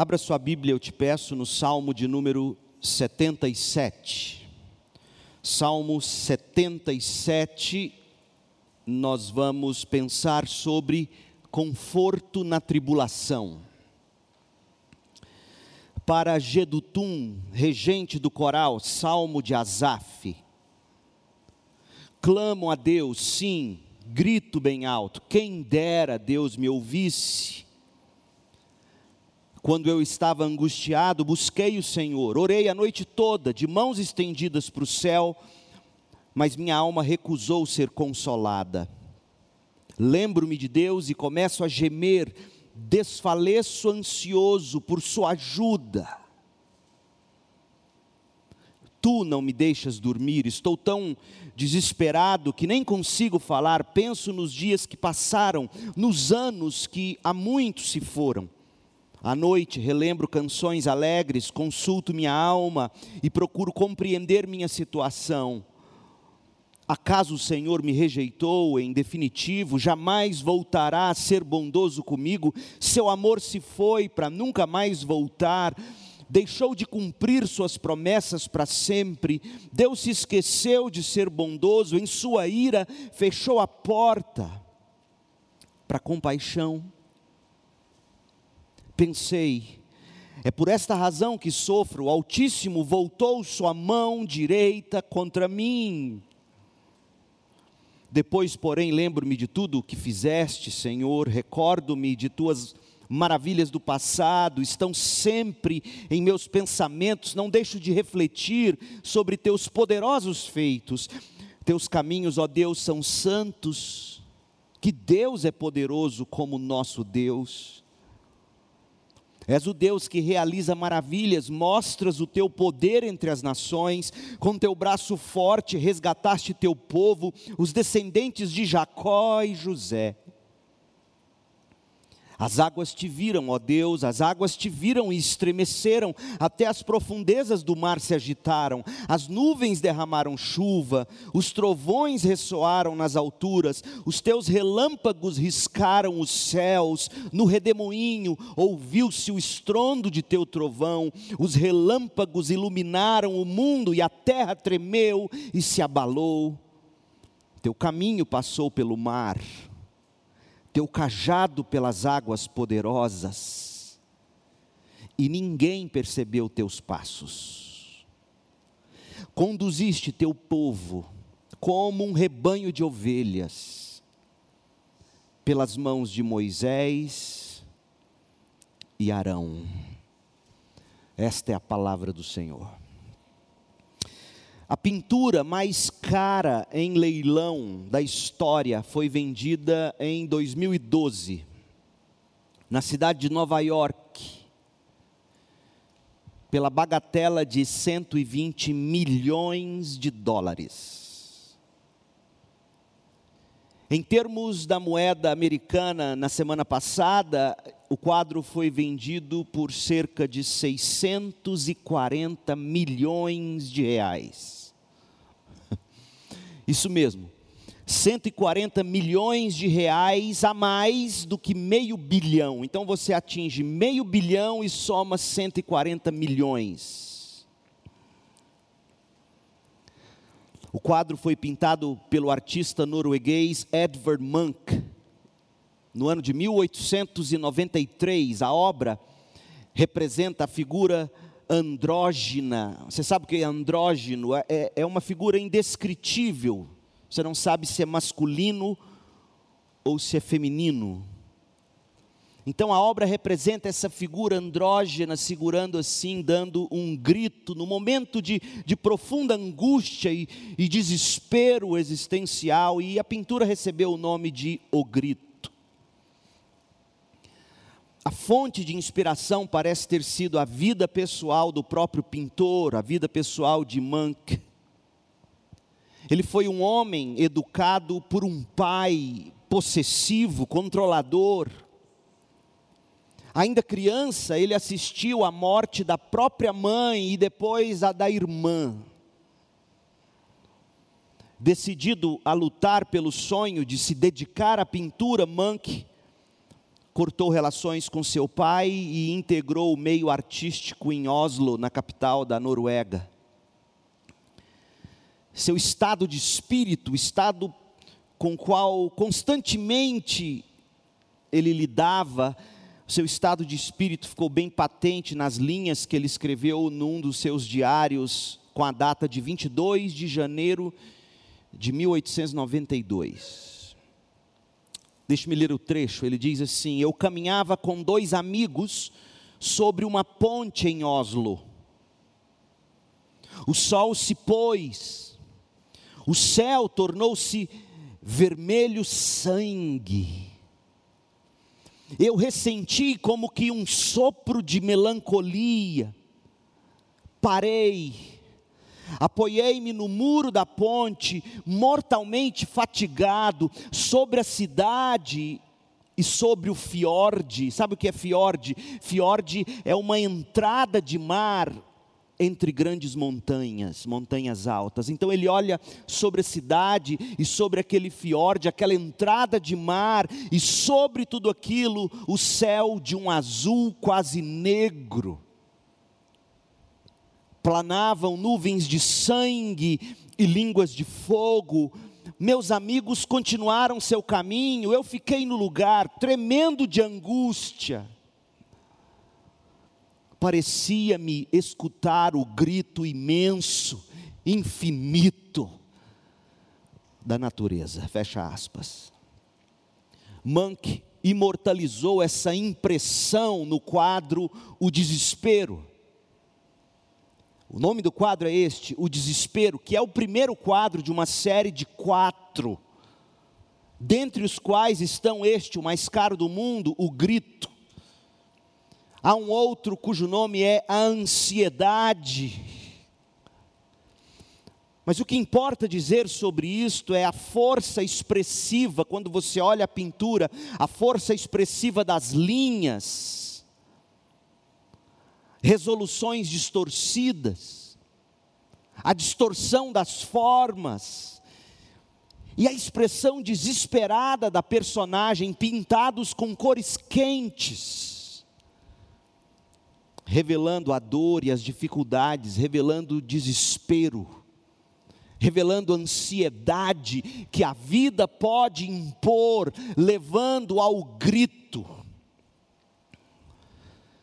Abra sua Bíblia, eu te peço, no Salmo de número 77. Salmo 77, nós vamos pensar sobre conforto na tribulação. Para Gedutum, regente do coral, Salmo de Asaf. Clamo a Deus, sim, grito bem alto, quem dera Deus me ouvisse quando eu estava angustiado, busquei o Senhor, orei a noite toda, de mãos estendidas para o céu, mas minha alma recusou ser consolada. Lembro-me de Deus e começo a gemer, desfaleço ansioso por Sua ajuda. Tu não me deixas dormir, estou tão desesperado que nem consigo falar. Penso nos dias que passaram, nos anos que há muito se foram à noite relembro canções alegres, consulto minha alma e procuro compreender minha situação. Acaso o Senhor me rejeitou, em definitivo, jamais voltará a ser bondoso comigo? Seu amor se foi para nunca mais voltar, deixou de cumprir suas promessas para sempre. Deus se esqueceu de ser bondoso, em sua ira fechou a porta para compaixão pensei, é por esta razão que sofro, o Altíssimo voltou sua mão direita contra mim. Depois, porém, lembro-me de tudo o que fizeste, Senhor, recordo-me de tuas maravilhas do passado, estão sempre em meus pensamentos, não deixo de refletir sobre teus poderosos feitos. Teus caminhos, ó Deus, são santos, que Deus é poderoso como nosso Deus. És o Deus que realiza maravilhas, mostras o teu poder entre as nações, com teu braço forte resgataste teu povo, os descendentes de Jacó e José. As águas te viram, ó Deus, as águas te viram e estremeceram, até as profundezas do mar se agitaram, as nuvens derramaram chuva, os trovões ressoaram nas alturas, os teus relâmpagos riscaram os céus, no redemoinho ouviu-se o estrondo de teu trovão, os relâmpagos iluminaram o mundo e a terra tremeu e se abalou. Teu caminho passou pelo mar teu cajado pelas águas poderosas, e ninguém percebeu teus passos. Conduziste teu povo como um rebanho de ovelhas, pelas mãos de Moisés e Arão. Esta é a palavra do Senhor. A pintura mais cara em leilão da história foi vendida em 2012, na cidade de Nova York, pela bagatela de 120 milhões de dólares. Em termos da moeda americana, na semana passada, o quadro foi vendido por cerca de 640 milhões de reais. Isso mesmo. 140 milhões de reais a mais do que meio bilhão. Então você atinge meio bilhão e soma 140 milhões. O quadro foi pintado pelo artista norueguês Edvard Munch no ano de 1893. A obra representa a figura andrógina. Você sabe o que é andrógeno? É, é, é uma figura indescritível. Você não sabe se é masculino ou se é feminino. Então a obra representa essa figura andrógena segurando assim, dando um grito, no momento de, de profunda angústia e, e desespero existencial, e a pintura recebeu o nome de O Grito. A fonte de inspiração parece ter sido a vida pessoal do próprio pintor, a vida pessoal de Mank. Ele foi um homem educado por um pai possessivo, controlador. Ainda criança, ele assistiu à morte da própria mãe e depois a da irmã. Decidido a lutar pelo sonho de se dedicar à pintura, Mank cortou relações com seu pai e integrou o meio artístico em Oslo, na capital da Noruega. Seu estado de espírito, estado com o qual constantemente ele lidava, seu estado de espírito ficou bem patente nas linhas que ele escreveu num dos seus diários, com a data de 22 de janeiro de 1892. Deixe-me ler o trecho. Ele diz assim: Eu caminhava com dois amigos sobre uma ponte em Oslo. O sol se pôs, o céu tornou-se vermelho sangue. Eu ressenti como que um sopro de melancolia. Parei, Apoiei-me no muro da ponte, mortalmente fatigado, sobre a cidade e sobre o fiord. Sabe o que é fiord? Fiord é uma entrada de mar entre grandes montanhas, montanhas altas. Então ele olha sobre a cidade e sobre aquele fiord, aquela entrada de mar, e sobre tudo aquilo, o céu de um azul quase negro planavam nuvens de sangue e línguas de fogo. Meus amigos continuaram seu caminho, eu fiquei no lugar, tremendo de angústia. Parecia-me escutar o grito imenso, infinito da natureza. Fecha aspas. Monk imortalizou essa impressão no quadro O Desespero. O nome do quadro é este, O Desespero, que é o primeiro quadro de uma série de quatro, dentre os quais estão este, o mais caro do mundo, O Grito. Há um outro cujo nome é A Ansiedade. Mas o que importa dizer sobre isto é a força expressiva, quando você olha a pintura, a força expressiva das linhas resoluções distorcidas, a distorção das formas, e a expressão desesperada da personagem, pintados com cores quentes, revelando a dor e as dificuldades, revelando o desespero, revelando a ansiedade que a vida pode impor, levando ao grito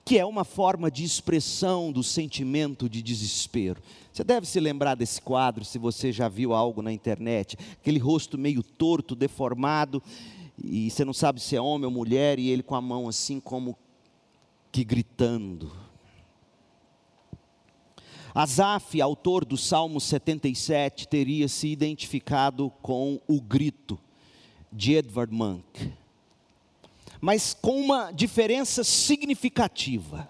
que é uma forma de expressão do sentimento de desespero. Você deve se lembrar desse quadro, se você já viu algo na internet, aquele rosto meio torto, deformado, e você não sabe se é homem ou mulher, e ele com a mão assim como que gritando. Asaf, autor do Salmo 77, teria se identificado com o grito de Edvard Munch mas com uma diferença significativa.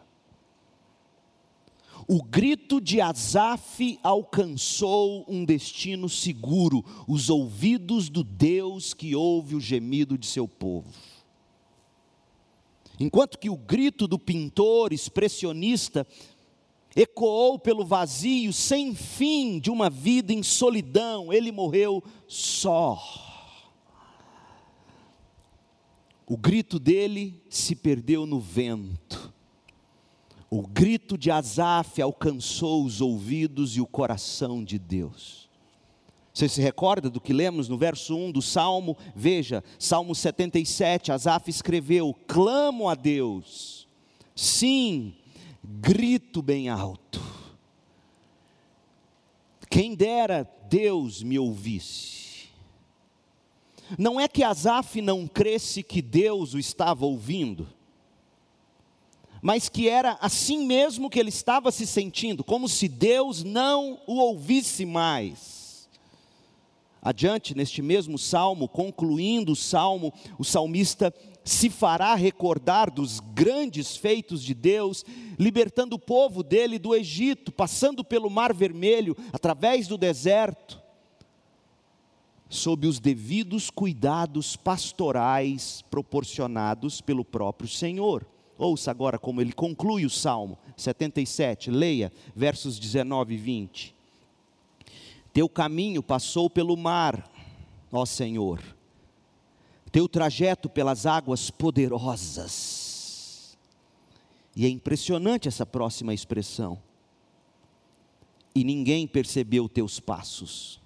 O grito de Asaf alcançou um destino seguro, os ouvidos do Deus que ouve o gemido de seu povo. Enquanto que o grito do pintor expressionista ecoou pelo vazio sem fim de uma vida em solidão, ele morreu só. O grito dele se perdeu no vento. O grito de Asaf alcançou os ouvidos e o coração de Deus. Você se recorda do que lemos no verso 1 do Salmo? Veja, Salmo 77, Asaf escreveu: Clamo a Deus, sim, grito bem alto. Quem dera Deus me ouvisse. Não é que Asaf não cresce que Deus o estava ouvindo, mas que era assim mesmo que ele estava se sentindo, como se Deus não o ouvisse mais. Adiante, neste mesmo salmo, concluindo o salmo, o salmista se fará recordar dos grandes feitos de Deus, libertando o povo dele do Egito, passando pelo Mar Vermelho, através do deserto sob os devidos cuidados pastorais proporcionados pelo próprio Senhor. Ouça agora como ele conclui o Salmo 77, leia versos 19 e 20. Teu caminho passou pelo mar, ó Senhor, teu trajeto pelas águas poderosas. E é impressionante essa próxima expressão. E ninguém percebeu teus passos.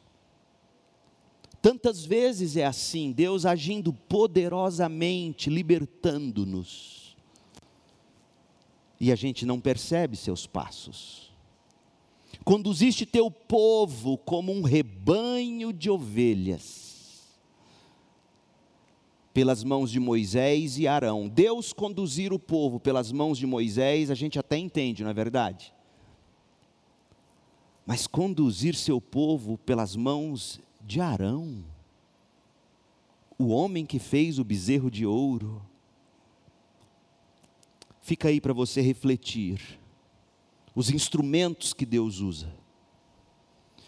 Tantas vezes é assim, Deus agindo poderosamente, libertando-nos. E a gente não percebe seus passos. Conduziste teu povo como um rebanho de ovelhas, pelas mãos de Moisés e Arão. Deus conduzir o povo pelas mãos de Moisés, a gente até entende, não é verdade? Mas conduzir seu povo pelas mãos de Arão, o homem que fez o bezerro de ouro. Fica aí para você refletir os instrumentos que Deus usa,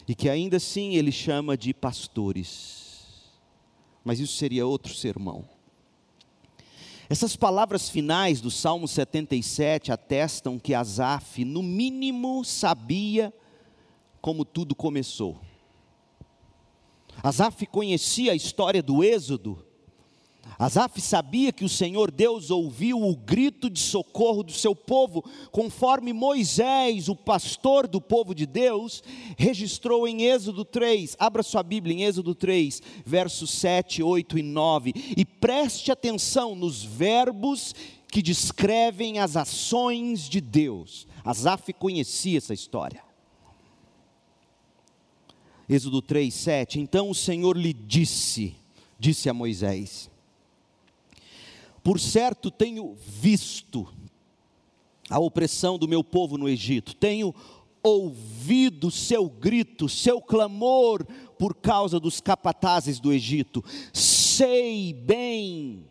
e que ainda assim Ele chama de pastores, mas isso seria outro sermão. Essas palavras finais do Salmo 77 atestam que Asaf, no mínimo, sabia como tudo começou. Asaf conhecia a história do Êxodo, Asaf sabia que o Senhor Deus ouviu o grito de socorro do seu povo, conforme Moisés, o pastor do povo de Deus, registrou em Êxodo 3. Abra sua Bíblia em Êxodo 3, versos 7, 8 e 9. E preste atenção nos verbos que descrevem as ações de Deus. Asaf conhecia essa história. Êxodo 3, 7. Então o Senhor lhe disse, disse a Moisés: por certo, tenho visto a opressão do meu povo no Egito, tenho ouvido seu grito, seu clamor por causa dos capatazes do Egito, sei bem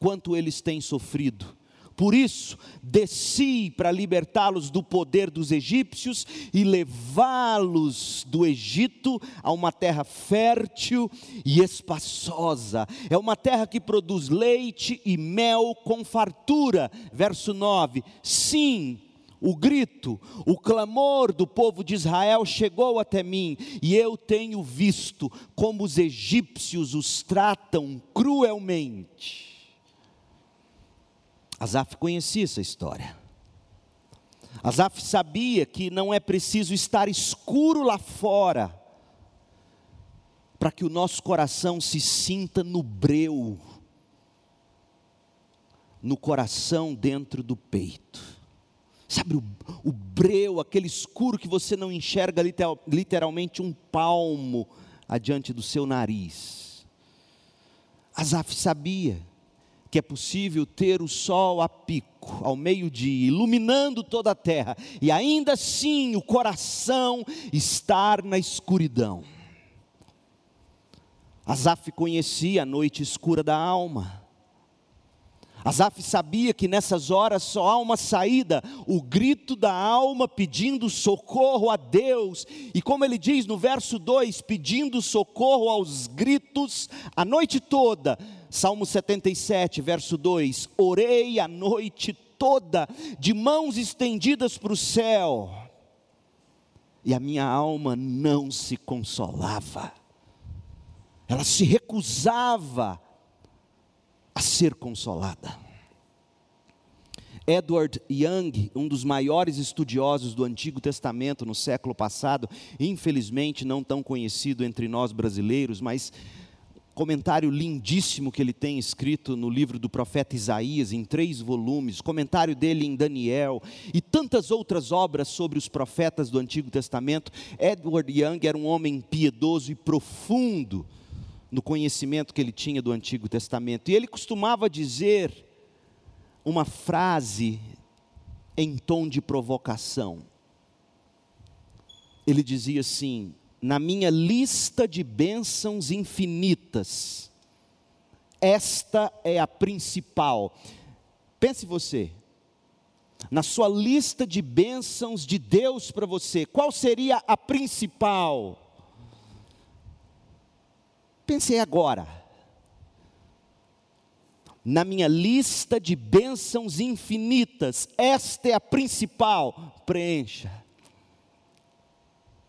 quanto eles têm sofrido. Por isso, desci para libertá-los do poder dos egípcios e levá-los do Egito a uma terra fértil e espaçosa. É uma terra que produz leite e mel com fartura. Verso 9: Sim, o grito, o clamor do povo de Israel chegou até mim, e eu tenho visto como os egípcios os tratam cruelmente. Asaf conhecia essa história. Asaf sabia que não é preciso estar escuro lá fora para que o nosso coração se sinta no breu, no coração dentro do peito. Sabe o, o breu, aquele escuro que você não enxerga literalmente um palmo adiante do seu nariz. Asaf sabia que é possível ter o sol a pico, ao meio-dia, iluminando toda a terra, e ainda assim o coração estar na escuridão. Asaf conhecia a noite escura da alma. Asaf sabia que nessas horas só há uma saída, o grito da alma pedindo socorro a Deus, e como ele diz no verso 2, pedindo socorro aos gritos a noite toda, Salmo 77, verso 2: Orei a noite toda, de mãos estendidas para o céu, e a minha alma não se consolava, ela se recusava a ser consolada. Edward Young, um dos maiores estudiosos do Antigo Testamento no século passado, infelizmente não tão conhecido entre nós brasileiros, mas comentário lindíssimo que ele tem escrito no livro do profeta Isaías, em três volumes, comentário dele em Daniel e tantas outras obras sobre os profetas do Antigo Testamento. Edward Young era um homem piedoso e profundo no conhecimento que ele tinha do Antigo Testamento, e ele costumava dizer uma frase em tom de provocação. Ele dizia assim: na minha lista de bênçãos infinitas, esta é a principal. Pense você, na sua lista de bênçãos de Deus para você, qual seria a principal? Pense agora. Na minha lista de bênçãos infinitas, esta é a principal. Preencha.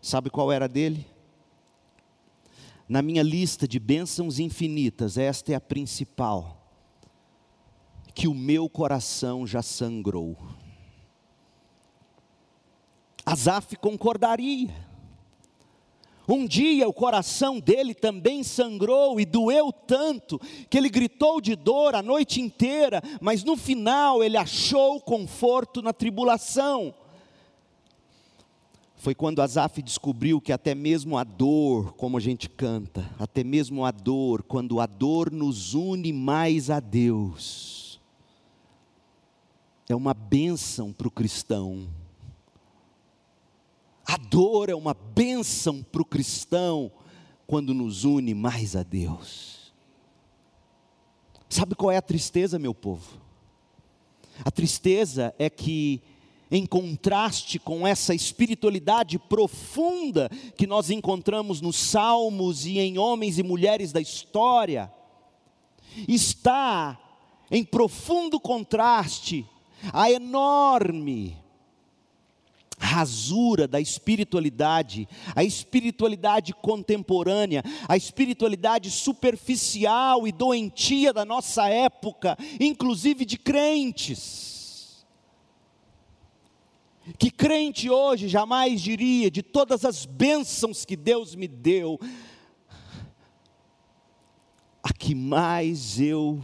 Sabe qual era dele? na minha lista de bênçãos infinitas, esta é a principal, que o meu coração já sangrou. Asaf concordaria. Um dia o coração dele também sangrou e doeu tanto que ele gritou de dor a noite inteira, mas no final ele achou conforto na tribulação. Foi quando Asaf descobriu que até mesmo a dor, como a gente canta, até mesmo a dor, quando a dor nos une mais a Deus, é uma bênção para o cristão a dor é uma bênção para o cristão quando nos une mais a Deus. Sabe qual é a tristeza, meu povo? A tristeza é que, em contraste com essa espiritualidade profunda que nós encontramos nos Salmos e em homens e mulheres da história, está em profundo contraste a enorme rasura da espiritualidade, a espiritualidade contemporânea, a espiritualidade superficial e doentia da nossa época, inclusive de crentes. Que crente hoje jamais diria, de todas as bênçãos que Deus me deu, a que mais eu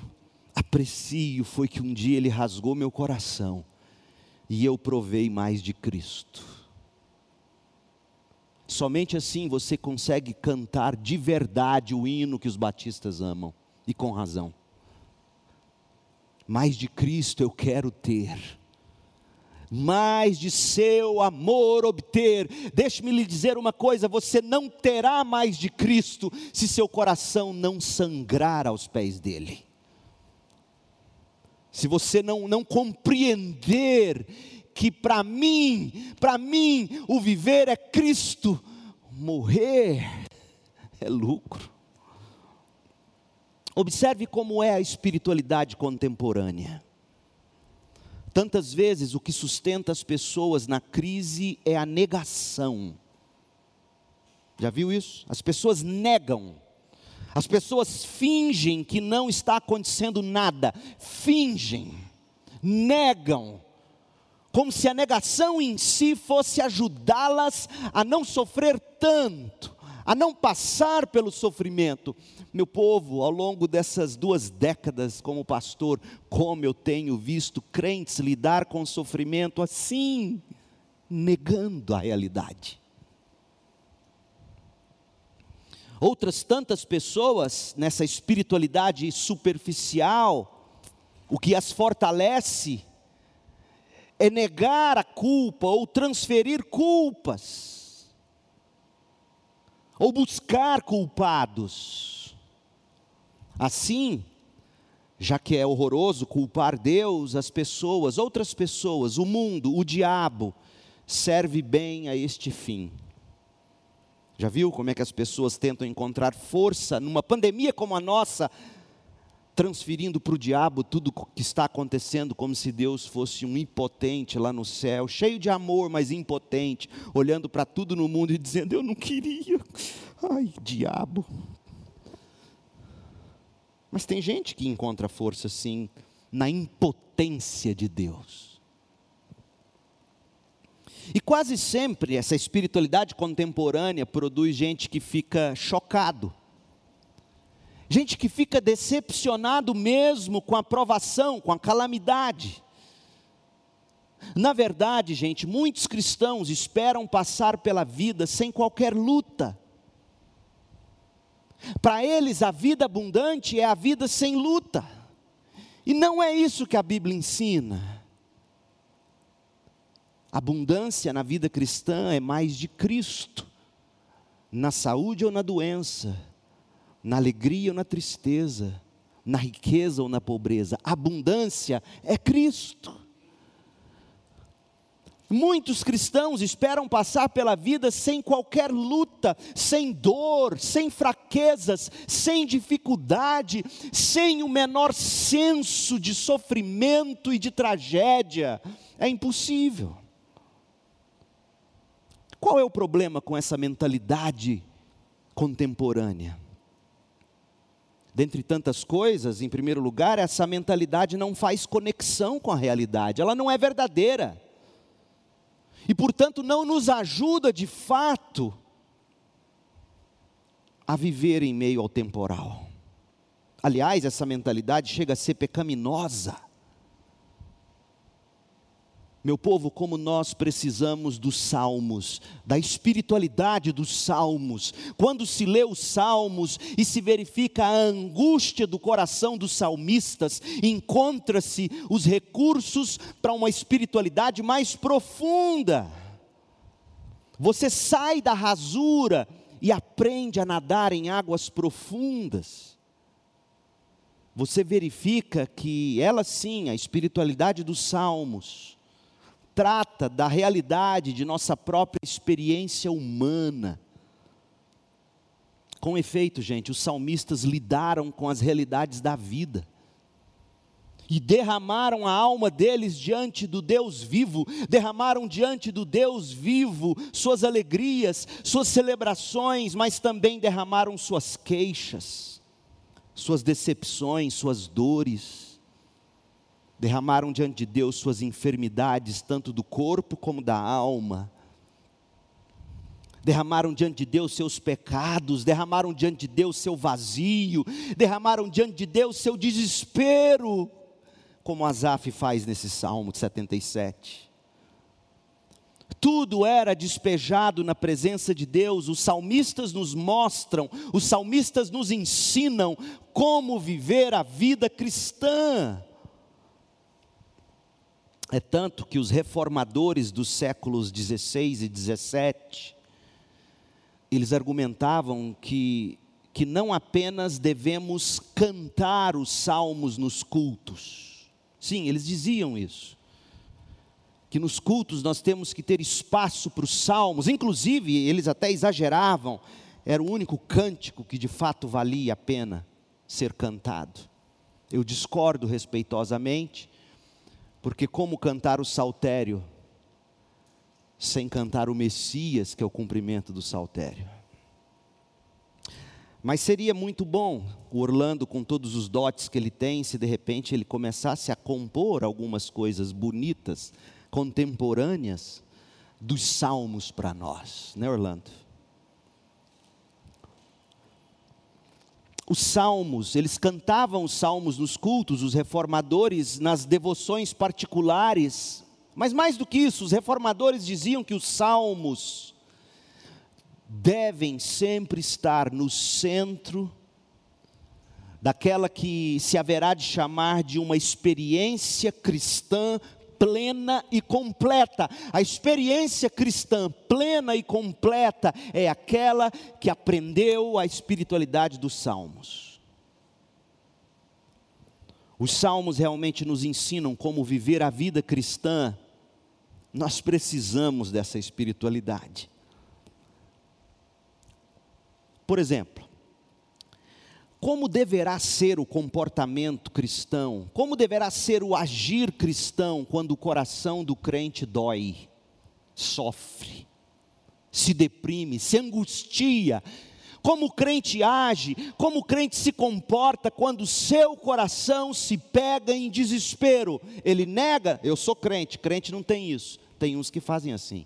aprecio foi que um dia Ele rasgou meu coração e eu provei mais de Cristo. Somente assim você consegue cantar de verdade o hino que os batistas amam, e com razão. Mais de Cristo eu quero ter, mais de seu amor obter. Deixe-me lhe dizer uma coisa: você não terá mais de Cristo se seu coração não sangrar aos pés dele se você não, não compreender que para mim, para mim, o viver é Cristo, morrer é lucro. Observe como é a espiritualidade contemporânea. Tantas vezes o que sustenta as pessoas na crise é a negação. Já viu isso? As pessoas negam. As pessoas fingem que não está acontecendo nada, fingem, negam, como se a negação em si fosse ajudá-las a não sofrer tanto, a não passar pelo sofrimento. Meu povo, ao longo dessas duas décadas como pastor, como eu tenho visto crentes lidar com sofrimento assim, negando a realidade. Outras tantas pessoas nessa espiritualidade superficial, o que as fortalece é negar a culpa ou transferir culpas, ou buscar culpados. Assim, já que é horroroso culpar Deus, as pessoas, outras pessoas, o mundo, o diabo, serve bem a este fim já viu como é que as pessoas tentam encontrar força numa pandemia como a nossa, transferindo para o diabo tudo que está acontecendo, como se Deus fosse um impotente lá no céu, cheio de amor, mas impotente, olhando para tudo no mundo e dizendo: Eu não queria, ai, diabo. Mas tem gente que encontra força, sim, na impotência de Deus. E quase sempre essa espiritualidade contemporânea produz gente que fica chocado. Gente que fica decepcionado mesmo com a provação, com a calamidade. Na verdade, gente, muitos cristãos esperam passar pela vida sem qualquer luta. Para eles, a vida abundante é a vida sem luta. E não é isso que a Bíblia ensina. Abundância na vida cristã é mais de Cristo, na saúde ou na doença, na alegria ou na tristeza, na riqueza ou na pobreza. Abundância é Cristo. Muitos cristãos esperam passar pela vida sem qualquer luta, sem dor, sem fraquezas, sem dificuldade, sem o menor senso de sofrimento e de tragédia. É impossível. Qual é o problema com essa mentalidade contemporânea. Dentre tantas coisas, em primeiro lugar, essa mentalidade não faz conexão com a realidade, ela não é verdadeira. E, portanto, não nos ajuda de fato a viver em meio ao temporal. Aliás, essa mentalidade chega a ser pecaminosa. Meu povo, como nós precisamos dos salmos, da espiritualidade dos salmos. Quando se lê os salmos e se verifica a angústia do coração dos salmistas, encontra-se os recursos para uma espiritualidade mais profunda. Você sai da rasura e aprende a nadar em águas profundas. Você verifica que ela sim, a espiritualidade dos salmos, trata da realidade de nossa própria experiência humana. Com efeito, gente, os salmistas lidaram com as realidades da vida e derramaram a alma deles diante do Deus vivo, derramaram diante do Deus vivo suas alegrias, suas celebrações, mas também derramaram suas queixas, suas decepções, suas dores derramaram diante de Deus suas enfermidades, tanto do corpo como da alma. Derramaram diante de Deus seus pecados, derramaram diante de Deus seu vazio, derramaram diante de Deus seu desespero, como Asaf faz nesse Salmo 77. Tudo era despejado na presença de Deus, os salmistas nos mostram, os salmistas nos ensinam como viver a vida cristã. É tanto que os reformadores dos séculos 16 e 17, eles argumentavam que, que não apenas devemos cantar os salmos nos cultos. Sim, eles diziam isso. Que nos cultos nós temos que ter espaço para os salmos, inclusive eles até exageravam, era o único cântico que de fato valia a pena ser cantado. Eu discordo respeitosamente, porque como cantar o saltério sem cantar o Messias, que é o cumprimento do saltério? Mas seria muito bom o Orlando, com todos os dotes que ele tem, se de repente ele começasse a compor algumas coisas bonitas, contemporâneas, dos salmos para nós, né, Orlando? Os salmos, eles cantavam os salmos nos cultos, os reformadores nas devoções particulares. Mas mais do que isso, os reformadores diziam que os salmos devem sempre estar no centro daquela que se haverá de chamar de uma experiência cristã plena e completa. A experiência cristã plena e completa é aquela que aprendeu a espiritualidade dos salmos. Os salmos realmente nos ensinam como viver a vida cristã. Nós precisamos dessa espiritualidade. Por exemplo, como deverá ser o comportamento cristão, como deverá ser o agir cristão quando o coração do crente dói, sofre, se deprime, se angustia. Como o crente age, como o crente se comporta quando o seu coração se pega em desespero. Ele nega, eu sou crente, crente não tem isso. Tem uns que fazem assim.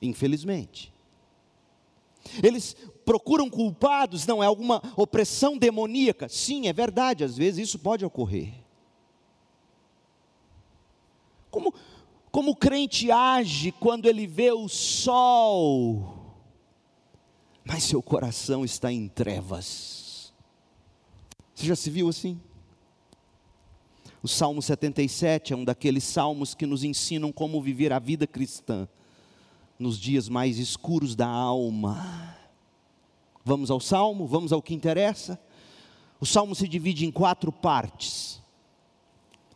Infelizmente. Eles procuram culpados, não é alguma opressão demoníaca. Sim, é verdade, às vezes isso pode ocorrer. Como, como o crente age quando ele vê o sol, mas seu coração está em trevas. Você já se viu assim? O Salmo 77 é um daqueles salmos que nos ensinam como viver a vida cristã nos dias mais escuros da alma. Vamos ao salmo, vamos ao que interessa. O salmo se divide em quatro partes.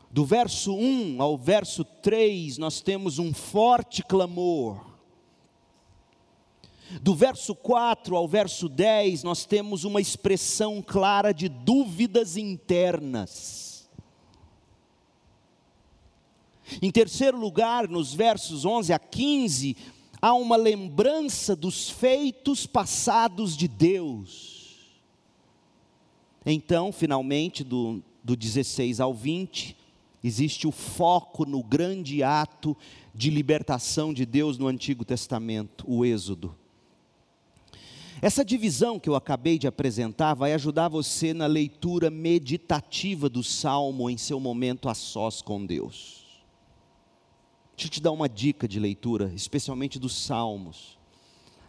Do verso 1 ao verso 3, nós temos um forte clamor. Do verso 4 ao verso 10, nós temos uma expressão clara de dúvidas internas. Em terceiro lugar, nos versos 11 a 15, há uma lembrança dos feitos passados de Deus. Então, finalmente, do, do 16 ao 20, existe o foco no grande ato de libertação de Deus no Antigo Testamento, o Êxodo. Essa divisão que eu acabei de apresentar vai ajudar você na leitura meditativa do salmo em seu momento a sós com Deus. Deixa eu te dar uma dica de leitura, especialmente dos salmos.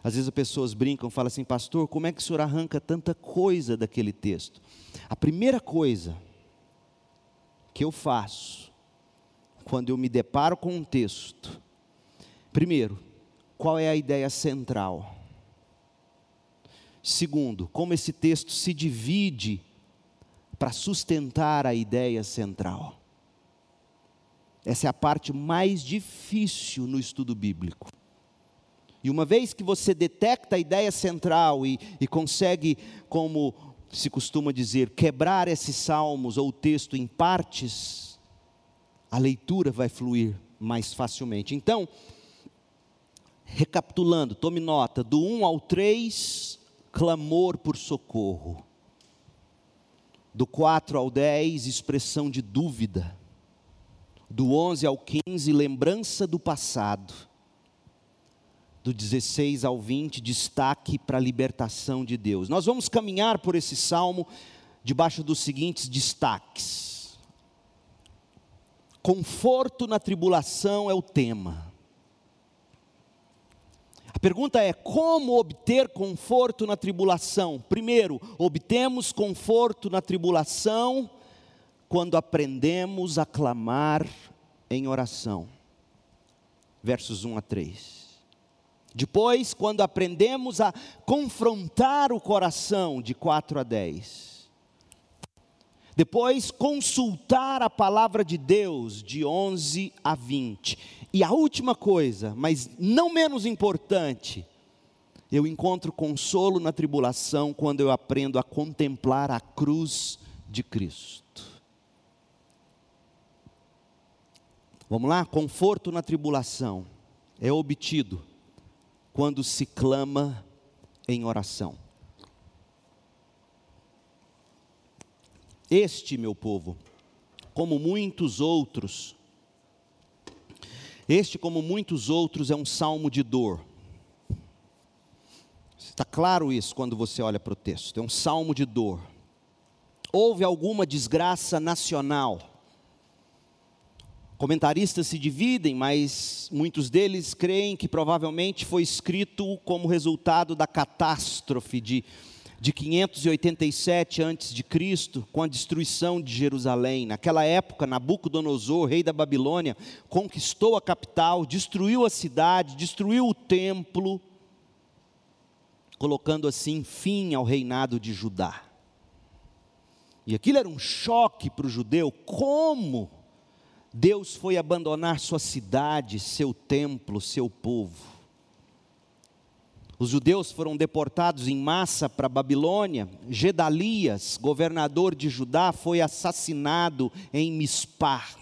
Às vezes as pessoas brincam, falam assim, pastor, como é que o senhor arranca tanta coisa daquele texto? A primeira coisa que eu faço quando eu me deparo com um texto, primeiro, qual é a ideia central? Segundo, como esse texto se divide para sustentar a ideia central. Essa é a parte mais difícil no estudo bíblico. E uma vez que você detecta a ideia central e, e consegue, como se costuma dizer, quebrar esses salmos ou o texto em partes, a leitura vai fluir mais facilmente. Então, recapitulando, tome nota: do 1 ao 3, clamor por socorro. Do 4 ao 10, expressão de dúvida. Do 11 ao 15, lembrança do passado. Do 16 ao 20, destaque para a libertação de Deus. Nós vamos caminhar por esse salmo debaixo dos seguintes destaques: conforto na tribulação é o tema pergunta é: como obter conforto na tribulação? Primeiro, obtemos conforto na tribulação quando aprendemos a clamar em oração. Versos 1 a 3. Depois, quando aprendemos a confrontar o coração, de 4 a 10. Depois, consultar a palavra de Deus, de 11 a 20. E a última coisa, mas não menos importante, eu encontro consolo na tribulação quando eu aprendo a contemplar a cruz de Cristo. Vamos lá? Conforto na tribulação é obtido quando se clama em oração. Este, meu povo, como muitos outros, este, como muitos outros, é um salmo de dor. Está claro isso quando você olha para o texto. É um salmo de dor. Houve alguma desgraça nacional. Comentaristas se dividem, mas muitos deles creem que provavelmente foi escrito como resultado da catástrofe de de 587 a.C., com a destruição de Jerusalém. Naquela época, Nabucodonosor, rei da Babilônia, conquistou a capital, destruiu a cidade, destruiu o templo, colocando assim fim ao reinado de Judá. E aquilo era um choque para o judeu, como Deus foi abandonar sua cidade, seu templo, seu povo. Os judeus foram deportados em massa para Babilônia. Gedalias, governador de Judá, foi assassinado em Mispar.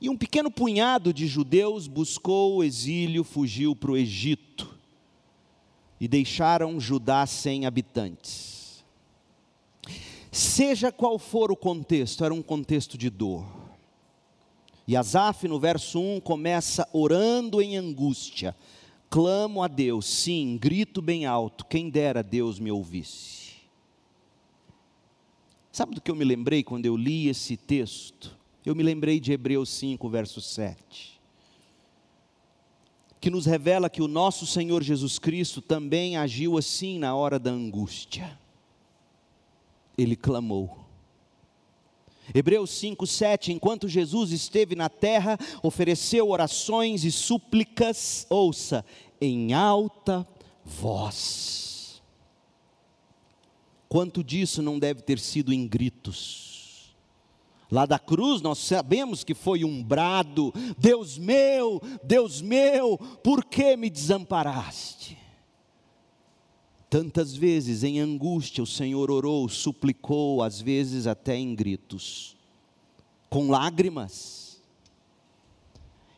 E um pequeno punhado de judeus buscou o exílio, fugiu para o Egito. E deixaram Judá sem habitantes. Seja qual for o contexto, era um contexto de dor. E Asaf, no verso 1, começa orando em angústia clamo a Deus, sim, grito bem alto, quem dera Deus me ouvisse. Sabe do que eu me lembrei quando eu li esse texto? Eu me lembrei de Hebreus 5, verso 7, que nos revela que o nosso Senhor Jesus Cristo também agiu assim na hora da angústia. Ele clamou. Hebreus 5, 7, enquanto Jesus esteve na terra, ofereceu orações e súplicas, ouça, em alta voz. Quanto disso não deve ter sido em gritos? Lá da cruz nós sabemos que foi um brado: Deus meu, Deus meu, por que me desamparaste? Tantas vezes em angústia o Senhor orou, suplicou, às vezes até em gritos, com lágrimas.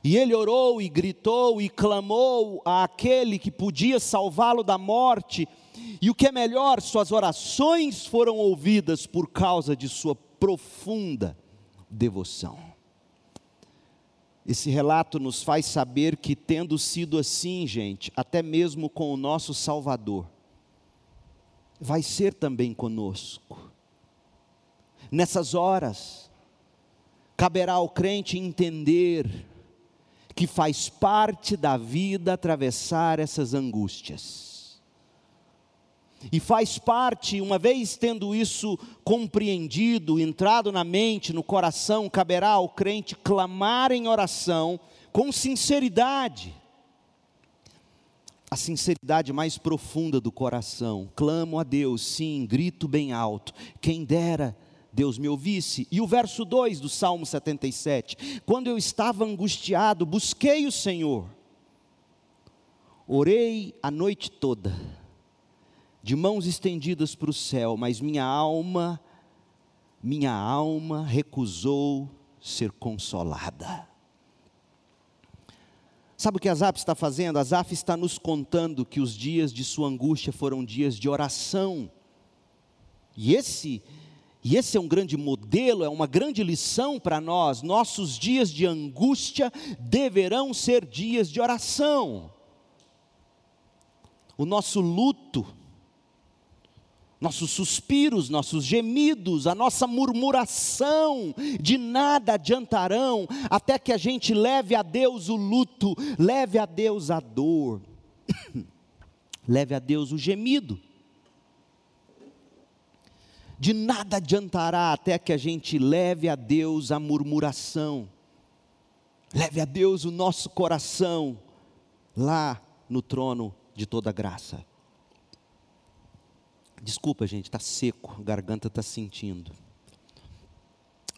E ele orou e gritou e clamou àquele que podia salvá-lo da morte. E o que é melhor, suas orações foram ouvidas por causa de sua profunda devoção. Esse relato nos faz saber que, tendo sido assim, gente, até mesmo com o nosso Salvador, vai ser também conosco. Nessas horas, caberá ao crente entender que faz parte da vida atravessar essas angústias. E faz parte, uma vez tendo isso compreendido, entrado na mente, no coração, caberá ao crente clamar em oração com sinceridade. A sinceridade mais profunda do coração. Clamo a Deus, sim, grito bem alto. Quem dera Deus me ouvisse. E o verso 2 do Salmo 77: Quando eu estava angustiado, busquei o Senhor, orei a noite toda, de mãos estendidas para o céu, mas minha alma, minha alma recusou ser consolada. Sabe o que Asaf está fazendo? Asaf está nos contando que os dias de sua angústia foram dias de oração. E esse e esse é um grande modelo, é uma grande lição para nós. Nossos dias de angústia deverão ser dias de oração. O nosso luto, nossos suspiros, nossos gemidos, a nossa murmuração, de nada adiantarão até que a gente leve a Deus o luto, leve a Deus a dor, leve a Deus o gemido de nada adiantará até que a gente leve a Deus a murmuração, leve a Deus o nosso coração lá no trono de toda graça. Desculpa, gente, está seco, a garganta está sentindo.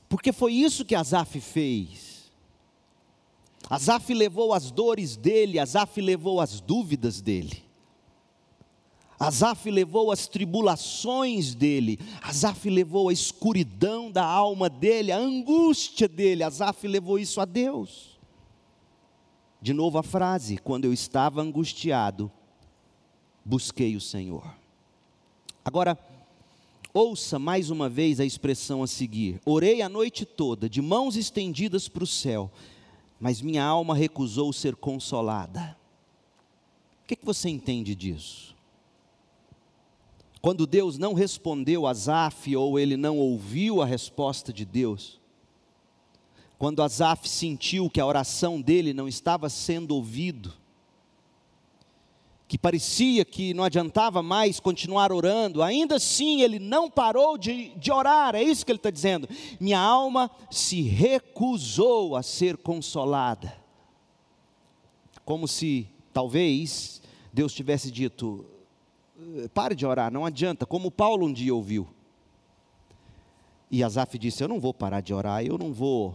Porque foi isso que Asaf fez. Asaf levou as dores dele, Asaf levou as dúvidas dele. Asaf levou as tribulações dele, Asaf levou a escuridão da alma dele, a angústia dele, Asaf levou isso a Deus. De novo a frase: quando eu estava angustiado, busquei o Senhor. Agora, ouça mais uma vez a expressão a seguir: orei a noite toda, de mãos estendidas para o céu, mas minha alma recusou ser consolada. O que, que você entende disso? Quando Deus não respondeu a Asaf ou ele não ouviu a resposta de Deus, quando Asaf sentiu que a oração dele não estava sendo ouvido, que parecia que não adiantava mais continuar orando, ainda assim ele não parou de, de orar, é isso que ele está dizendo. Minha alma se recusou a ser consolada, como se talvez Deus tivesse dito: pare de orar, não adianta, como Paulo um dia ouviu. E Asaf disse: Eu não vou parar de orar, eu não vou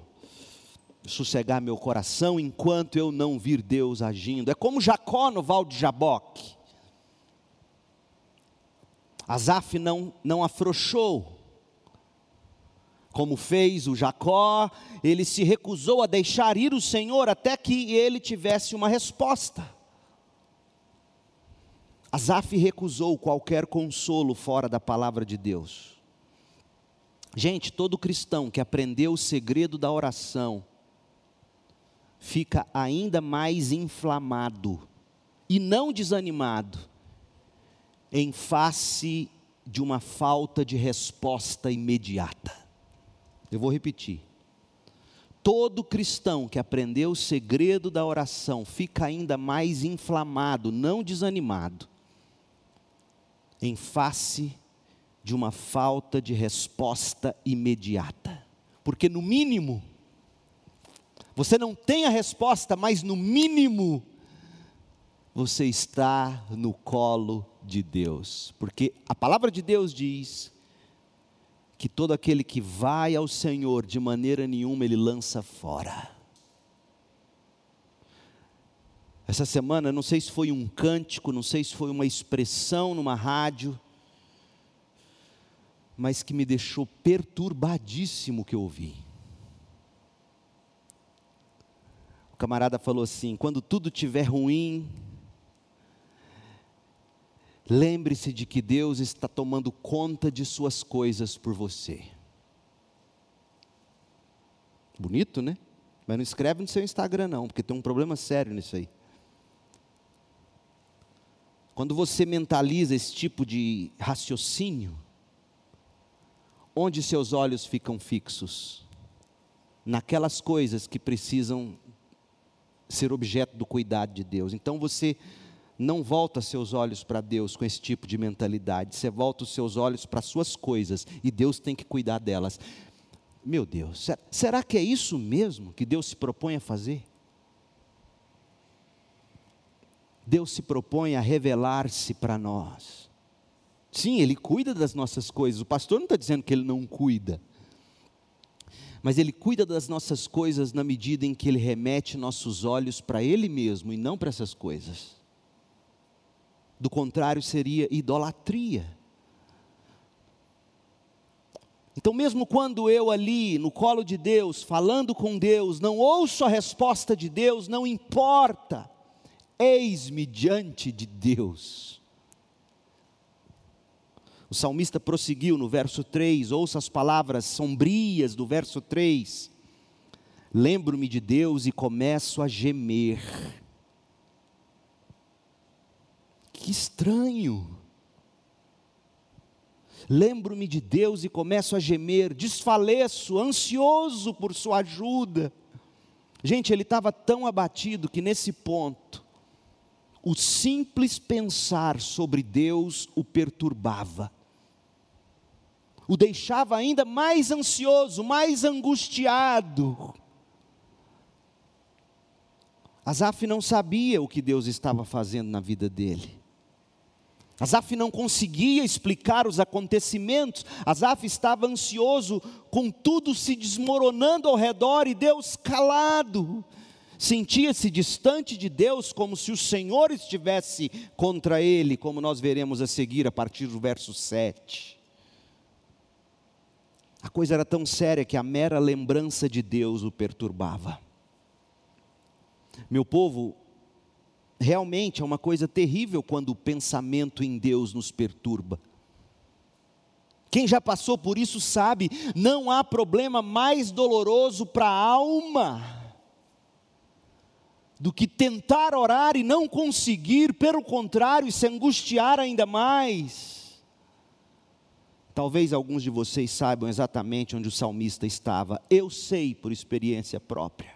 sossegar meu coração enquanto eu não vir Deus agindo. É como Jacó no val de Jaboque. Asaf não, não afrouxou. Como fez o Jacó, ele se recusou a deixar ir o Senhor até que ele tivesse uma resposta. Asaf recusou qualquer consolo fora da palavra de Deus. Gente, todo cristão que aprendeu o segredo da oração fica ainda mais inflamado e não desanimado em face de uma falta de resposta imediata. Eu vou repetir. Todo cristão que aprendeu o segredo da oração fica ainda mais inflamado, não desanimado, em face de uma falta de resposta imediata. Porque, no mínimo, você não tem a resposta, mas no mínimo, você está no colo de Deus. Porque a palavra de Deus diz que todo aquele que vai ao Senhor, de maneira nenhuma ele lança fora. Essa semana, não sei se foi um cântico, não sei se foi uma expressão numa rádio, mas que me deixou perturbadíssimo que eu ouvi. O camarada falou assim: quando tudo estiver ruim, lembre-se de que Deus está tomando conta de suas coisas por você. Bonito, né? Mas não escreve no seu Instagram, não, porque tem um problema sério nisso aí. Quando você mentaliza esse tipo de raciocínio, onde seus olhos ficam fixos? Naquelas coisas que precisam ser objeto do cuidado de Deus. Então você não volta seus olhos para Deus com esse tipo de mentalidade, você volta os seus olhos para suas coisas e Deus tem que cuidar delas. Meu Deus, será que é isso mesmo que Deus se propõe a fazer? Deus se propõe a revelar-se para nós. Sim, Ele cuida das nossas coisas. O pastor não está dizendo que Ele não cuida. Mas Ele cuida das nossas coisas na medida em que Ele remete nossos olhos para Ele mesmo e não para essas coisas. Do contrário, seria idolatria. Então, mesmo quando eu ali no colo de Deus, falando com Deus, não ouço a resposta de Deus, não importa, eis-me diante de Deus. O salmista prosseguiu no verso 3, ouça as palavras sombrias do verso 3. Lembro-me de Deus e começo a gemer. Que estranho lembro-me de Deus e começo a gemer, desfaleço, ansioso por Sua ajuda. Gente, ele estava tão abatido que nesse ponto, o simples pensar sobre Deus o perturbava, o deixava ainda mais ansioso, mais angustiado. Asaf não sabia o que Deus estava fazendo na vida dele. Asaf não conseguia explicar os acontecimentos, Asaf estava ansioso com tudo se desmoronando ao redor e Deus calado. Sentia-se distante de Deus, como se o Senhor estivesse contra ele, como nós veremos a seguir a partir do verso 7. A coisa era tão séria que a mera lembrança de Deus o perturbava. Meu povo, realmente é uma coisa terrível quando o pensamento em Deus nos perturba. Quem já passou por isso sabe, não há problema mais doloroso para a alma do que tentar orar e não conseguir, pelo contrário, se angustiar ainda mais. Talvez alguns de vocês saibam exatamente onde o salmista estava, eu sei por experiência própria.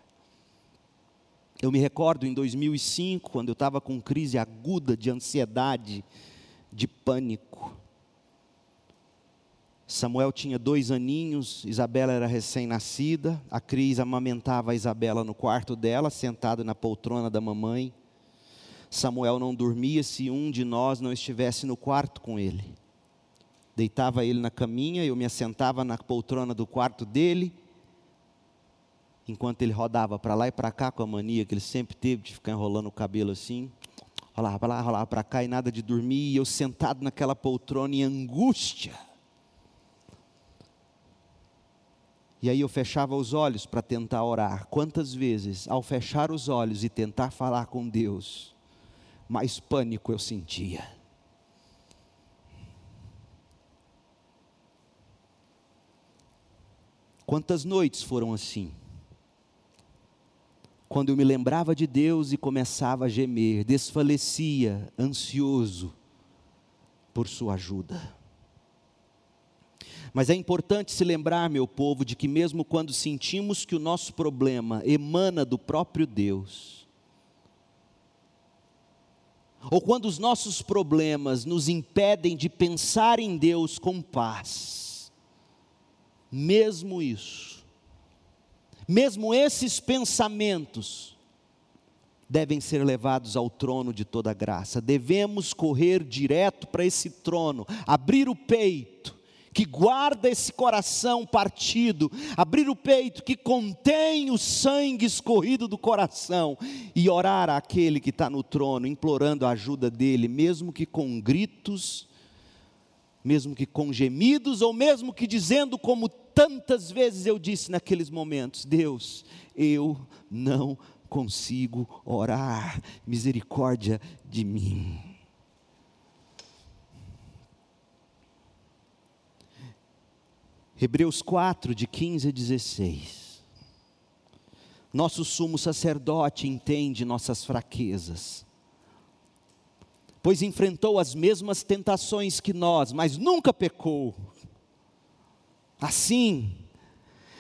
Eu me recordo em 2005, quando eu estava com crise aguda de ansiedade, de pânico. Samuel tinha dois aninhos, Isabela era recém-nascida, a Cris amamentava a Isabela no quarto dela, sentada na poltrona da mamãe. Samuel não dormia se um de nós não estivesse no quarto com ele. Deitava ele na caminha, eu me assentava na poltrona do quarto dele, enquanto ele rodava para lá e para cá com a mania que ele sempre teve de ficar enrolando o cabelo assim, rolava para lá, rolava para cá e nada de dormir, e eu sentado naquela poltrona em angústia. E aí eu fechava os olhos para tentar orar. Quantas vezes, ao fechar os olhos e tentar falar com Deus, mais pânico eu sentia. Quantas noites foram assim? quando eu me lembrava de Deus e começava a gemer, desfalecia, ansioso por Sua ajuda. Mas é importante se lembrar, meu povo, de que mesmo quando sentimos que o nosso problema emana do próprio Deus, ou quando os nossos problemas nos impedem de pensar em Deus com paz, mesmo isso, mesmo esses pensamentos devem ser levados ao trono de toda graça. Devemos correr direto para esse trono, abrir o peito que guarda esse coração partido, abrir o peito que contém o sangue escorrido do coração e orar àquele que está no trono, implorando a ajuda dele, mesmo que com gritos mesmo que com gemidos, ou mesmo que dizendo, como tantas vezes eu disse naqueles momentos: Deus, eu não consigo orar, misericórdia de mim. Hebreus 4, de 15 a 16. Nosso sumo sacerdote entende nossas fraquezas, pois enfrentou as mesmas tentações que nós, mas nunca pecou. Assim,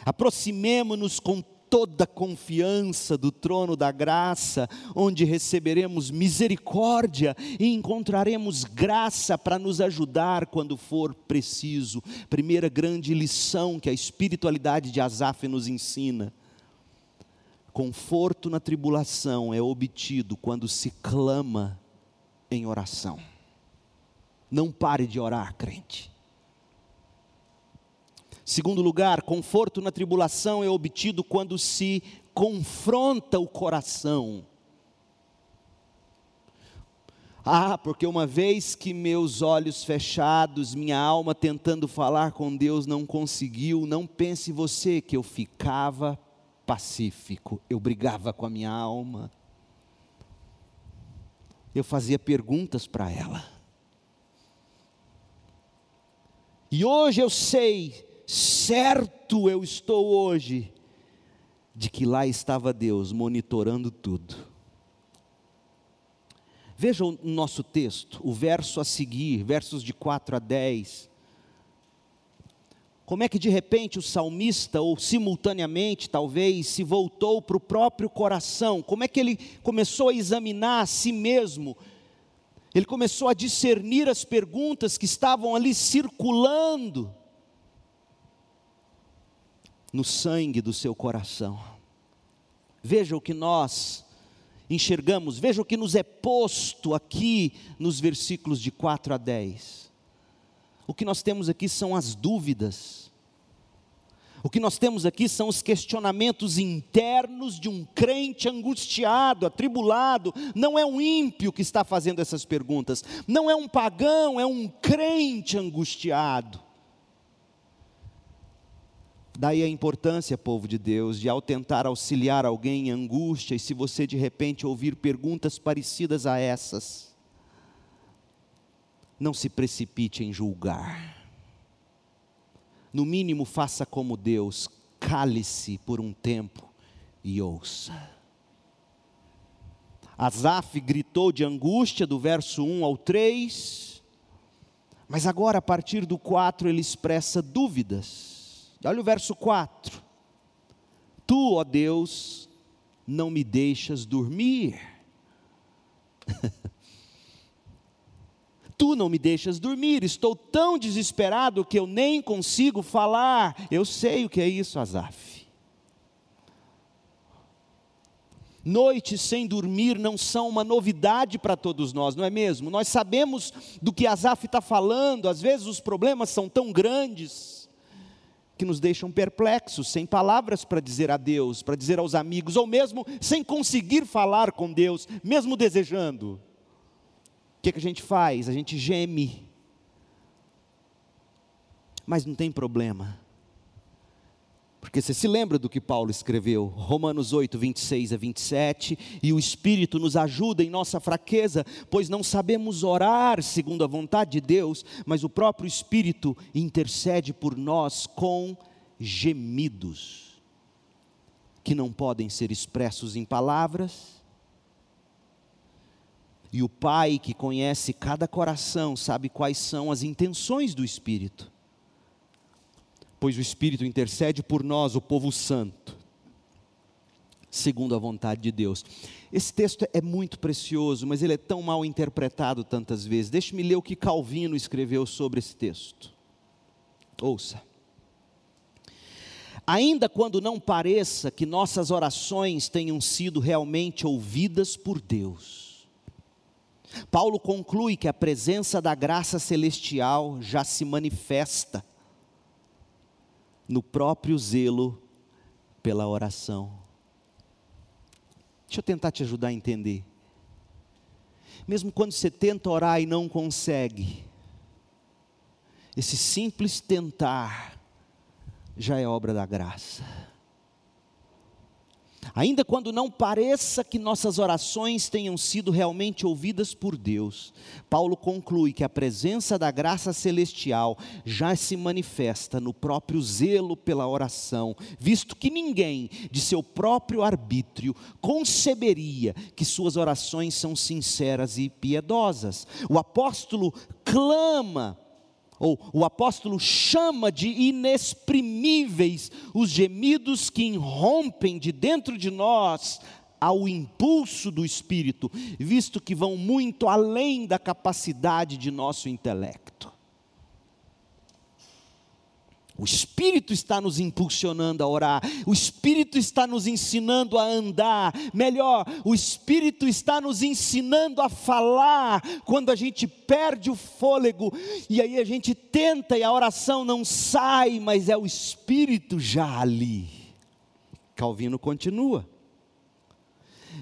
aproximemo-nos com toda confiança do trono da graça, onde receberemos misericórdia e encontraremos graça para nos ajudar quando for preciso. Primeira grande lição que a espiritualidade de Asaf nos ensina. Conforto na tribulação é obtido quando se clama em oração. Não pare de orar, crente. Segundo lugar, conforto na tribulação é obtido quando se confronta o coração. Ah, porque uma vez que meus olhos fechados, minha alma tentando falar com Deus não conseguiu, não pense você que eu ficava pacífico, eu brigava com a minha alma, eu fazia perguntas para ela. E hoje eu sei certo eu estou hoje de que lá estava Deus monitorando tudo. Veja o nosso texto, o verso a seguir, versos de 4 a 10. Como é que de repente o salmista, ou simultaneamente talvez, se voltou para o próprio coração? Como é que ele começou a examinar a si mesmo? Ele começou a discernir as perguntas que estavam ali circulando no sangue do seu coração. Veja o que nós enxergamos, veja o que nos é posto aqui nos versículos de 4 a 10. O que nós temos aqui são as dúvidas. O que nós temos aqui são os questionamentos internos de um crente angustiado, atribulado. Não é um ímpio que está fazendo essas perguntas, não é um pagão, é um crente angustiado. Daí a importância, povo de Deus, de ao tentar auxiliar alguém em angústia, e se você de repente ouvir perguntas parecidas a essas, não se precipite em julgar. No mínimo, faça como Deus, cale-se por um tempo e ouça. Asaf gritou de angústia do verso 1 ao 3, mas agora a partir do 4 ele expressa dúvidas Olha o verso 4. Tu, ó Deus, não me deixas dormir. tu não me deixas dormir, estou tão desesperado que eu nem consigo falar. Eu sei o que é isso, Azaf. Noites sem dormir não são uma novidade para todos nós, não é mesmo? Nós sabemos do que Azaf está falando, às vezes os problemas são tão grandes que nos deixam perplexos, sem palavras para dizer a Deus, para dizer aos amigos, ou mesmo sem conseguir falar com Deus, mesmo desejando. Que, que a gente faz? A gente geme. Mas não tem problema. Porque você se lembra do que Paulo escreveu, Romanos 8, 26 a 27, e o Espírito nos ajuda em nossa fraqueza, pois não sabemos orar segundo a vontade de Deus, mas o próprio Espírito intercede por nós com gemidos, que não podem ser expressos em palavras. E o Pai que conhece cada coração sabe quais são as intenções do Espírito pois o Espírito intercede por nós, o povo santo, segundo a vontade de Deus. Esse texto é muito precioso, mas ele é tão mal interpretado tantas vezes. Deixe-me ler o que Calvino escreveu sobre esse texto. Ouça. Ainda quando não pareça que nossas orações tenham sido realmente ouvidas por Deus, Paulo conclui que a presença da graça celestial já se manifesta no próprio zelo pela oração. Deixa eu tentar te ajudar a entender. Mesmo quando você tenta orar e não consegue, esse simples tentar já é obra da graça. Ainda quando não pareça que nossas orações tenham sido realmente ouvidas por Deus, Paulo conclui que a presença da graça celestial já se manifesta no próprio zelo pela oração, visto que ninguém, de seu próprio arbítrio, conceberia que suas orações são sinceras e piedosas. O apóstolo clama ou o apóstolo chama de inexprimíveis os gemidos que irrompem de dentro de nós ao impulso do Espírito, visto que vão muito além da capacidade de nosso intelecto. O Espírito está nos impulsionando a orar, o Espírito está nos ensinando a andar, melhor, o Espírito está nos ensinando a falar quando a gente perde o fôlego e aí a gente tenta e a oração não sai, mas é o Espírito já ali. Calvino continua.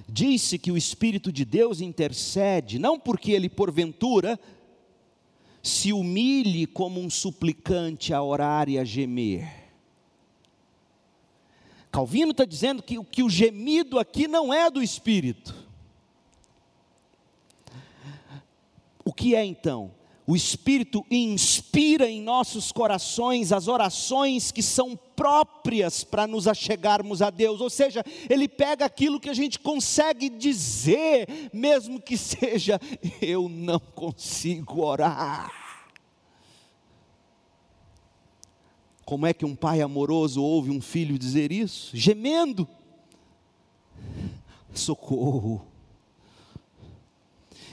Disse que o Espírito de Deus intercede, não porque ele porventura se humilhe como um suplicante a orar e a gemer. Calvino está dizendo que, que o gemido aqui não é do espírito. O que é então? O Espírito inspira em nossos corações as orações que são próprias para nos achegarmos a Deus, ou seja, Ele pega aquilo que a gente consegue dizer, mesmo que seja, eu não consigo orar. Como é que um pai amoroso ouve um filho dizer isso? Gemendo. Socorro.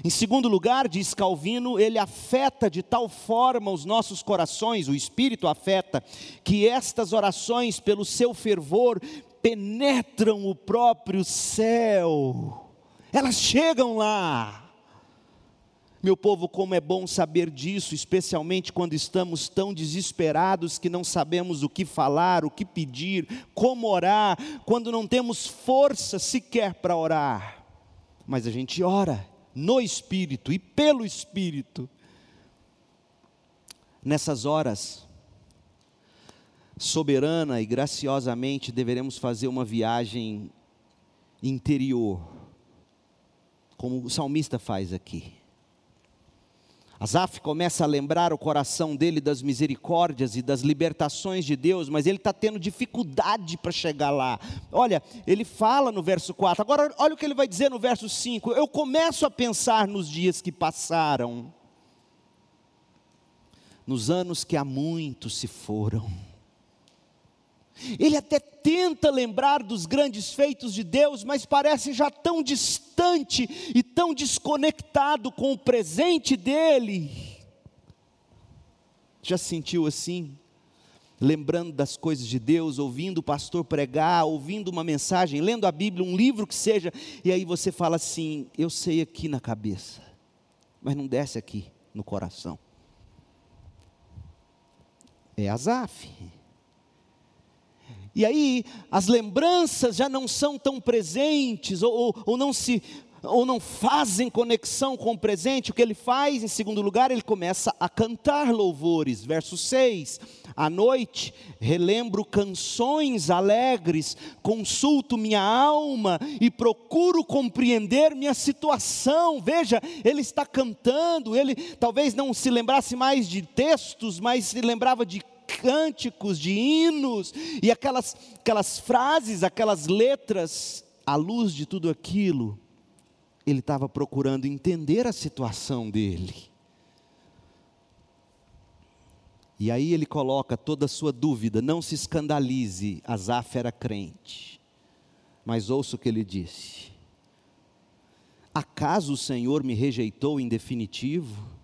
Em segundo lugar, diz Calvino, ele afeta de tal forma os nossos corações, o Espírito afeta, que estas orações, pelo seu fervor, penetram o próprio céu, elas chegam lá. Meu povo, como é bom saber disso, especialmente quando estamos tão desesperados que não sabemos o que falar, o que pedir, como orar, quando não temos força sequer para orar. Mas a gente ora no Espírito e pelo Espírito. Nessas horas, soberana e graciosamente deveremos fazer uma viagem interior, como o salmista faz aqui. Asaf começa a lembrar o coração dele das misericórdias e das libertações de Deus, mas ele está tendo dificuldade para chegar lá. Olha, ele fala no verso 4, agora olha o que ele vai dizer no verso 5: Eu começo a pensar nos dias que passaram, nos anos que há muito se foram ele até tenta lembrar dos grandes feitos de Deus, mas parece já tão distante e tão desconectado com o presente dele. Já sentiu assim? Lembrando das coisas de Deus, ouvindo o pastor pregar, ouvindo uma mensagem, lendo a Bíblia, um livro que seja, e aí você fala assim: Eu sei aqui na cabeça, mas não desce aqui no coração. É Azaf. E aí as lembranças já não são tão presentes, ou, ou, ou, não se ou não fazem conexão com o presente, o que ele faz, em segundo lugar, ele começa a cantar louvores. Verso 6: À noite relembro canções alegres, consulto minha alma e procuro compreender minha situação. Veja, ele está cantando, ele talvez não se lembrasse mais de textos, mas se lembrava de cânticos, de hinos, e aquelas, aquelas frases, aquelas letras, à luz de tudo aquilo, ele estava procurando entender a situação dele. E aí ele coloca toda a sua dúvida, não se escandalize, Asaf era crente. Mas ouça o que ele disse: Acaso o Senhor me rejeitou em definitivo?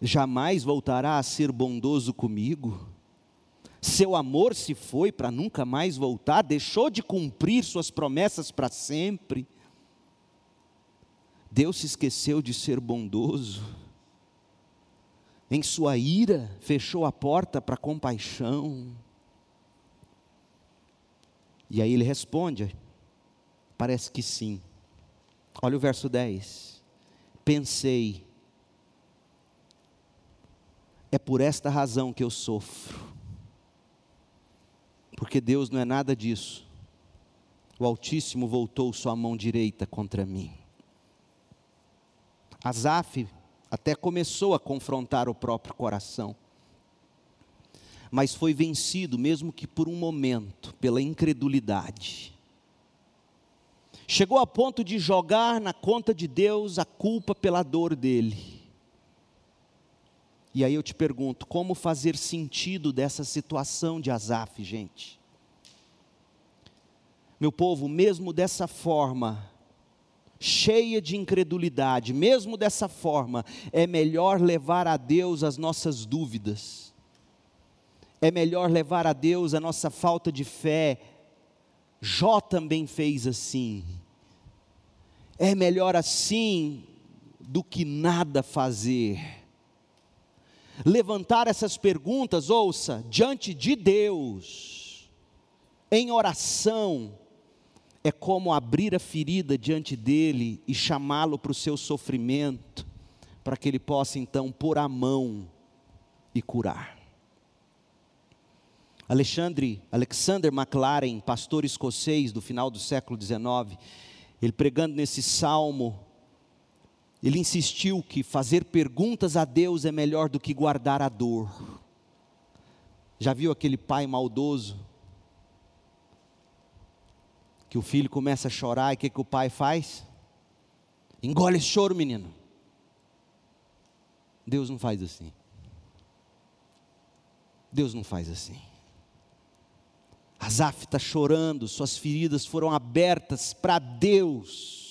Jamais voltará a ser bondoso comigo? Seu amor se foi para nunca mais voltar, deixou de cumprir suas promessas para sempre. Deus se esqueceu de ser bondoso. Em sua ira, fechou a porta para compaixão. E aí ele responde: parece que sim. Olha o verso 10. Pensei, É por esta razão que eu sofro. Porque Deus não é nada disso. O Altíssimo voltou sua mão direita contra mim. Asaf até começou a confrontar o próprio coração, mas foi vencido, mesmo que por um momento, pela incredulidade. Chegou a ponto de jogar na conta de Deus a culpa pela dor dele. E aí eu te pergunto, como fazer sentido dessa situação de Asaf, gente? Meu povo, mesmo dessa forma, cheia de incredulidade, mesmo dessa forma, é melhor levar a Deus as nossas dúvidas, é melhor levar a Deus a nossa falta de fé. Jó também fez assim. É melhor assim do que nada fazer levantar essas perguntas, ouça, diante de Deus, em oração, é como abrir a ferida diante dele e chamá-lo para o seu sofrimento, para que ele possa então pôr a mão e curar. Alexandre, Alexander MacLaren, pastor escocês do final do século XIX, ele pregando nesse salmo, ele insistiu que fazer perguntas a Deus é melhor do que guardar a dor. Já viu aquele pai maldoso? Que o filho começa a chorar e o que, que o pai faz? Engole esse choro, menino. Deus não faz assim. Deus não faz assim. Asaf está chorando, suas feridas foram abertas para Deus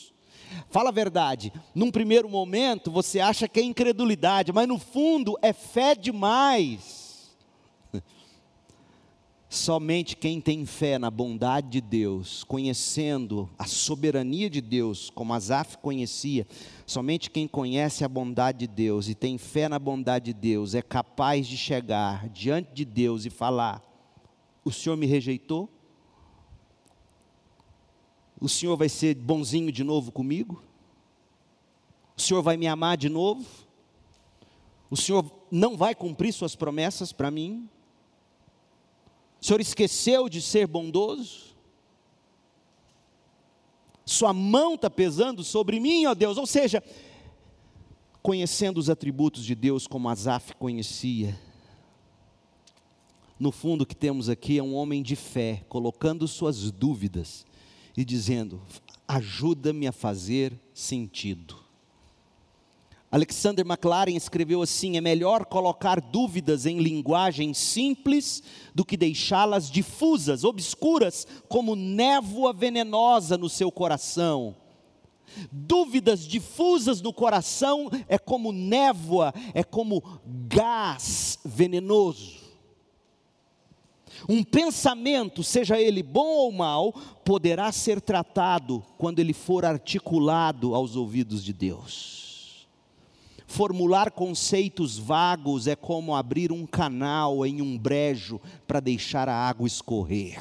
Fala a verdade, num primeiro momento você acha que é incredulidade, mas no fundo é fé demais. Somente quem tem fé na bondade de Deus, conhecendo a soberania de Deus, como Asaf conhecia, somente quem conhece a bondade de Deus e tem fé na bondade de Deus é capaz de chegar diante de Deus e falar: O Senhor me rejeitou? O Senhor vai ser bonzinho de novo comigo? O Senhor vai me amar de novo? O Senhor não vai cumprir Suas promessas para mim? O Senhor esqueceu de ser bondoso? Sua mão está pesando sobre mim, ó Deus. Ou seja, conhecendo os atributos de Deus como Asaf conhecia, no fundo o que temos aqui é um homem de fé, colocando suas dúvidas e dizendo: ajuda-me a fazer sentido. Alexander McLaren escreveu assim: é melhor colocar dúvidas em linguagem simples do que deixá-las difusas, obscuras, como névoa venenosa no seu coração. Dúvidas difusas no coração é como névoa, é como gás venenoso. Um pensamento, seja ele bom ou mal, poderá ser tratado quando ele for articulado aos ouvidos de Deus. Formular conceitos vagos é como abrir um canal em um brejo para deixar a água escorrer.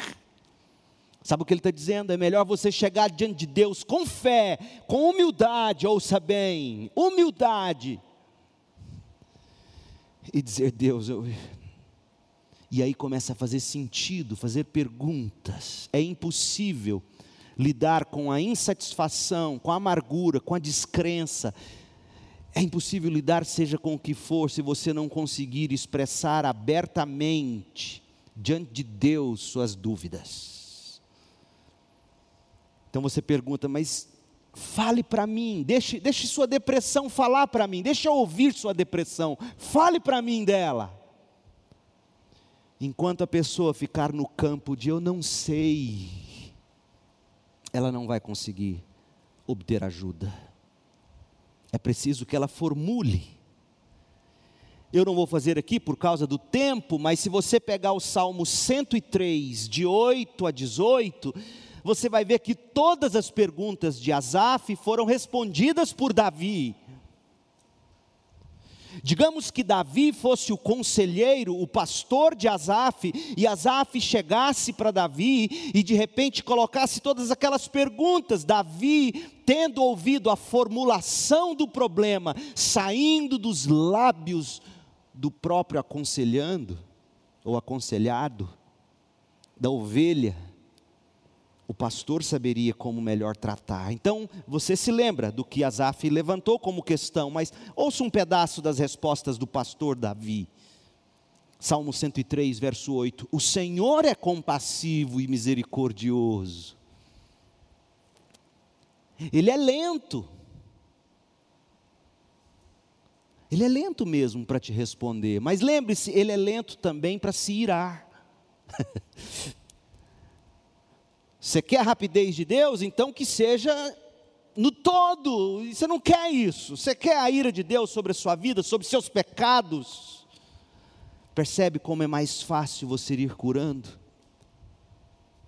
Sabe o que ele está dizendo? É melhor você chegar diante de Deus com fé, com humildade, ouça bem, humildade, e dizer: Deus, eu, e aí começa a fazer sentido, fazer perguntas. É impossível lidar com a insatisfação, com a amargura, com a descrença. É impossível lidar, seja com o que for, se você não conseguir expressar abertamente diante de Deus suas dúvidas. Então você pergunta, mas fale para mim, deixe, deixe sua depressão falar para mim, deixe eu ouvir sua depressão, fale para mim dela. Enquanto a pessoa ficar no campo de eu não sei, ela não vai conseguir obter ajuda. É preciso que ela formule. Eu não vou fazer aqui por causa do tempo, mas se você pegar o Salmo 103, de 8 a 18, você vai ver que todas as perguntas de Asaf foram respondidas por Davi. Digamos que Davi fosse o conselheiro, o pastor de Asaf, e Asaf chegasse para Davi e de repente colocasse todas aquelas perguntas. Davi, tendo ouvido a formulação do problema, saindo dos lábios do próprio aconselhando ou aconselhado, da ovelha, o pastor saberia como melhor tratar. Então, você se lembra do que Asaf levantou como questão, mas ouça um pedaço das respostas do pastor Davi. Salmo 103, verso 8: O Senhor é compassivo e misericordioso. Ele é lento. Ele é lento mesmo para te responder, mas lembre-se, ele é lento também para se irar. Você quer a rapidez de Deus? Então que seja no todo. Você não quer isso. Você quer a ira de Deus sobre a sua vida, sobre seus pecados. Percebe como é mais fácil você ir curando?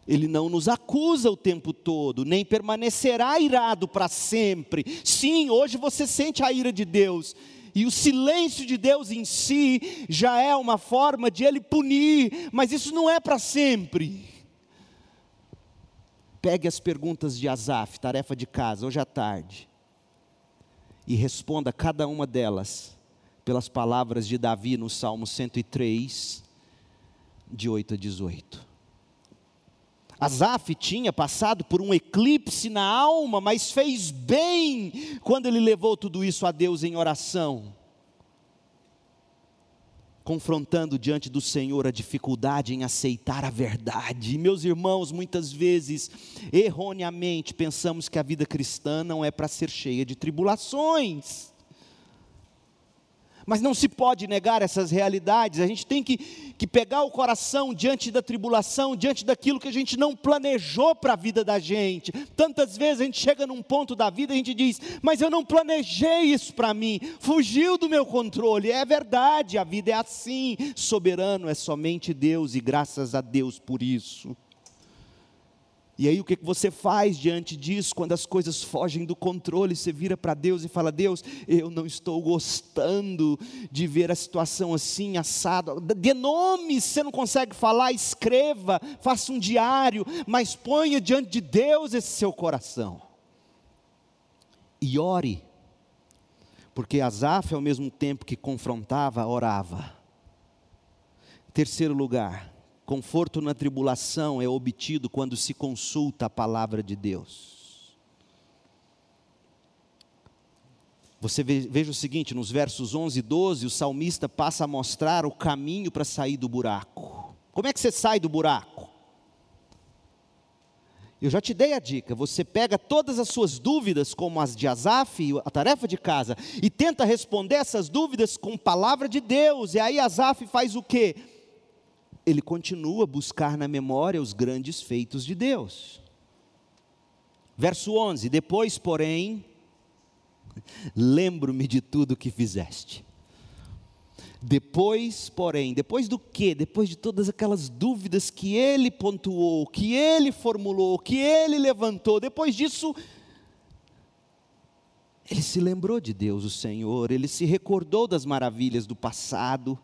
Ele não nos acusa o tempo todo, nem permanecerá irado para sempre. Sim, hoje você sente a ira de Deus, e o silêncio de Deus em si já é uma forma de Ele punir, mas isso não é para sempre. Pegue as perguntas de Asaf, tarefa de casa, hoje à tarde, e responda cada uma delas pelas palavras de Davi no Salmo 103, de 8 a 18. Asaf tinha passado por um eclipse na alma, mas fez bem quando ele levou tudo isso a Deus em oração. Confrontando diante do Senhor a dificuldade em aceitar a verdade. Meus irmãos, muitas vezes, erroneamente, pensamos que a vida cristã não é para ser cheia de tribulações. Mas não se pode negar essas realidades, a gente tem que, que pegar o coração diante da tribulação, diante daquilo que a gente não planejou para a vida da gente. Tantas vezes a gente chega num ponto da vida e a gente diz: Mas eu não planejei isso para mim, fugiu do meu controle. É verdade, a vida é assim, soberano é somente Deus e graças a Deus por isso. E aí o que você faz diante disso, quando as coisas fogem do controle? Você vira para Deus e fala: Deus, eu não estou gostando de ver a situação assim, assado. De nome, se você não consegue falar, escreva, faça um diário, mas ponha diante de Deus esse seu coração. E ore, porque Asaf, ao mesmo tempo que confrontava, orava. Terceiro lugar, Conforto na tribulação é obtido quando se consulta a palavra de Deus. Você veja o seguinte, nos versos 11 e 12, o salmista passa a mostrar o caminho para sair do buraco. Como é que você sai do buraco? Eu já te dei a dica, você pega todas as suas dúvidas, como as de Asaf, a tarefa de casa, e tenta responder essas dúvidas com palavra de Deus, e aí Asaf faz o quê? Ele continua a buscar na memória os grandes feitos de Deus. Verso 11: Depois, porém, lembro-me de tudo que fizeste. Depois, porém, depois do que? Depois de todas aquelas dúvidas que ele pontuou, que ele formulou, que ele levantou, depois disso, ele se lembrou de Deus, o Senhor, ele se recordou das maravilhas do passado,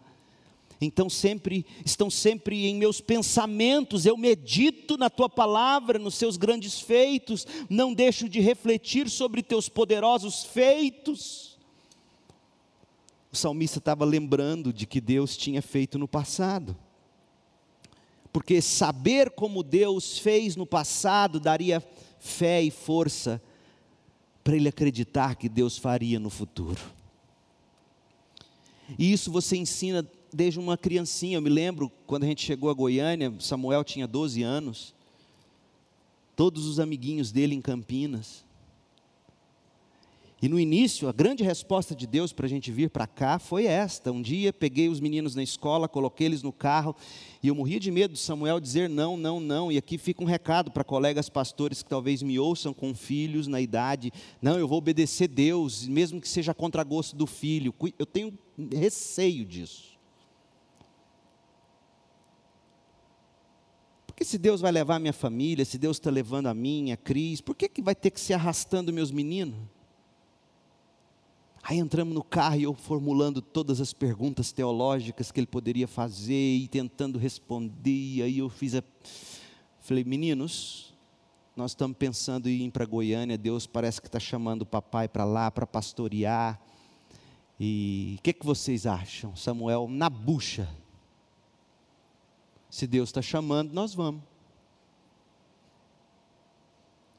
então sempre estão sempre em meus pensamentos, eu medito na tua palavra, nos seus grandes feitos, não deixo de refletir sobre teus poderosos feitos. O salmista estava lembrando de que Deus tinha feito no passado. Porque saber como Deus fez no passado daria fé e força para ele acreditar que Deus faria no futuro. E isso você ensina desde uma criancinha. Eu me lembro quando a gente chegou a Goiânia, Samuel tinha 12 anos. Todos os amiguinhos dele em Campinas. E no início, a grande resposta de Deus para a gente vir para cá foi esta. Um dia peguei os meninos na escola, coloquei eles no carro, e eu morria de medo de Samuel dizer não, não, não. E aqui fica um recado para colegas pastores que talvez me ouçam com filhos na idade. Não, eu vou obedecer Deus, mesmo que seja contra gosto do filho. Eu tenho receio disso. Porque se Deus vai levar a minha família, se Deus está levando a minha, a Cris, por que, que vai ter que ser arrastando meus meninos? Aí entramos no carro e eu formulando todas as perguntas teológicas que ele poderia fazer e tentando responder. Aí eu fiz a. Falei, meninos, nós estamos pensando em ir para Goiânia, Deus parece que está chamando o papai para lá para pastorear. E o que, que vocês acham? Samuel na bucha. Se Deus está chamando, nós vamos.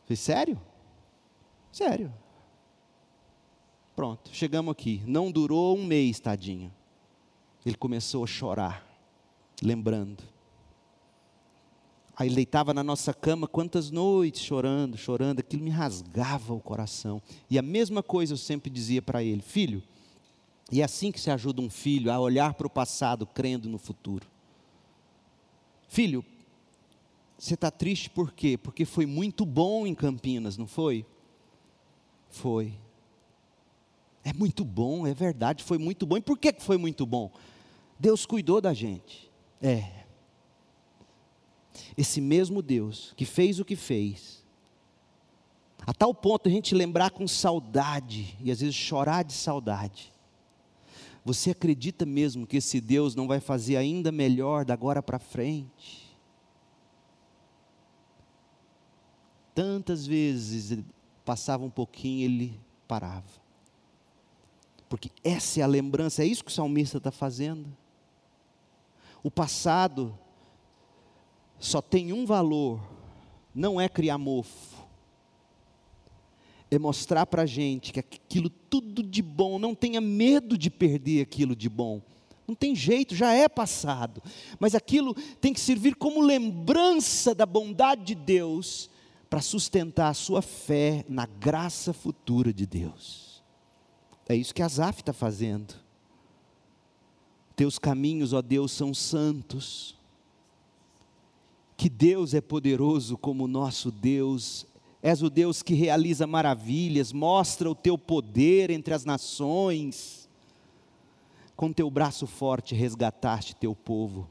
Falei, sério? Sério. Pronto, chegamos aqui. Não durou um mês, tadinho. Ele começou a chorar, lembrando. Aí deitava na nossa cama, quantas noites chorando, chorando, aquilo me rasgava o coração. E a mesma coisa eu sempre dizia para ele: Filho, e é assim que se ajuda um filho a olhar para o passado crendo no futuro. Filho, você está triste por quê? Porque foi muito bom em Campinas, não foi? Foi. É muito bom, é verdade, foi muito bom. E por que foi muito bom? Deus cuidou da gente. É. Esse mesmo Deus que fez o que fez, a tal ponto a gente lembrar com saudade e às vezes chorar de saudade você acredita mesmo que esse Deus não vai fazer ainda melhor da agora para frente? Tantas vezes passava um pouquinho, ele parava. Porque essa é a lembrança, é isso que o salmista está fazendo. O passado só tem um valor, não é criar mofo é mostrar para a gente que aquilo tudo de bom, não tenha medo de perder aquilo de bom. Não tem jeito, já é passado. Mas aquilo tem que servir como lembrança da bondade de Deus para sustentar a sua fé na graça futura de Deus. É isso que Asaf está fazendo. Teus caminhos, ó Deus, são santos. Que Deus é poderoso como o nosso Deus És o Deus que realiza maravilhas, mostra o teu poder entre as nações. Com teu braço forte resgataste teu povo,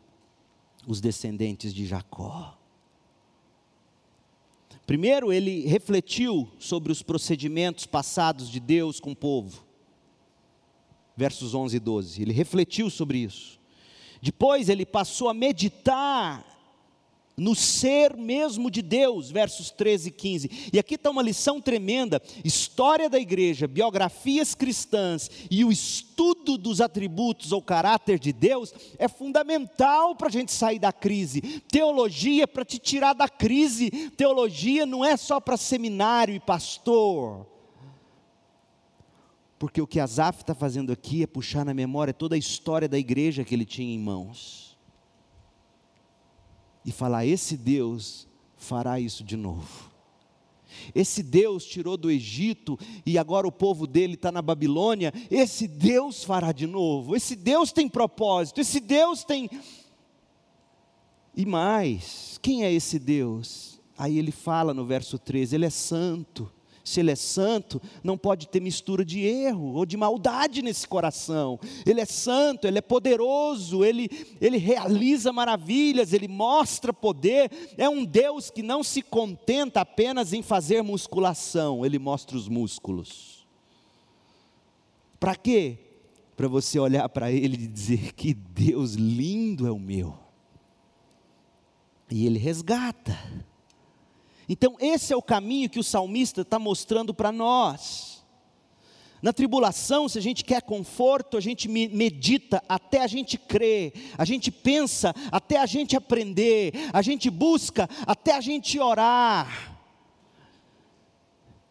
os descendentes de Jacó. Primeiro, ele refletiu sobre os procedimentos passados de Deus com o povo. Versos 11 e 12. Ele refletiu sobre isso. Depois, ele passou a meditar no ser mesmo de Deus, versos 13 e 15. E aqui está uma lição tremenda: história da igreja, biografias cristãs e o estudo dos atributos ou caráter de Deus é fundamental para a gente sair da crise. Teologia é para te tirar da crise, teologia não é só para seminário e pastor. Porque o que Asaf está fazendo aqui é puxar na memória toda a história da igreja que ele tinha em mãos e falar: esse Deus fará isso de novo. Esse Deus tirou do Egito e agora o povo dele está na Babilônia. Esse Deus fará de novo. Esse Deus tem propósito. Esse Deus tem. E mais, quem é esse Deus? Aí ele fala no verso 13: Ele é santo se Ele é santo, não pode ter mistura de erro ou de maldade nesse coração. Ele é santo, Ele é poderoso, Ele, Ele realiza maravilhas, Ele mostra poder. É um Deus que não se contenta apenas em fazer musculação, Ele mostra os músculos. Para quê? Para você olhar para Ele e dizer: Que Deus lindo é o meu. E Ele resgata. Então, esse é o caminho que o salmista está mostrando para nós. Na tribulação, se a gente quer conforto, a gente medita até a gente crer, a gente pensa até a gente aprender, a gente busca até a gente orar.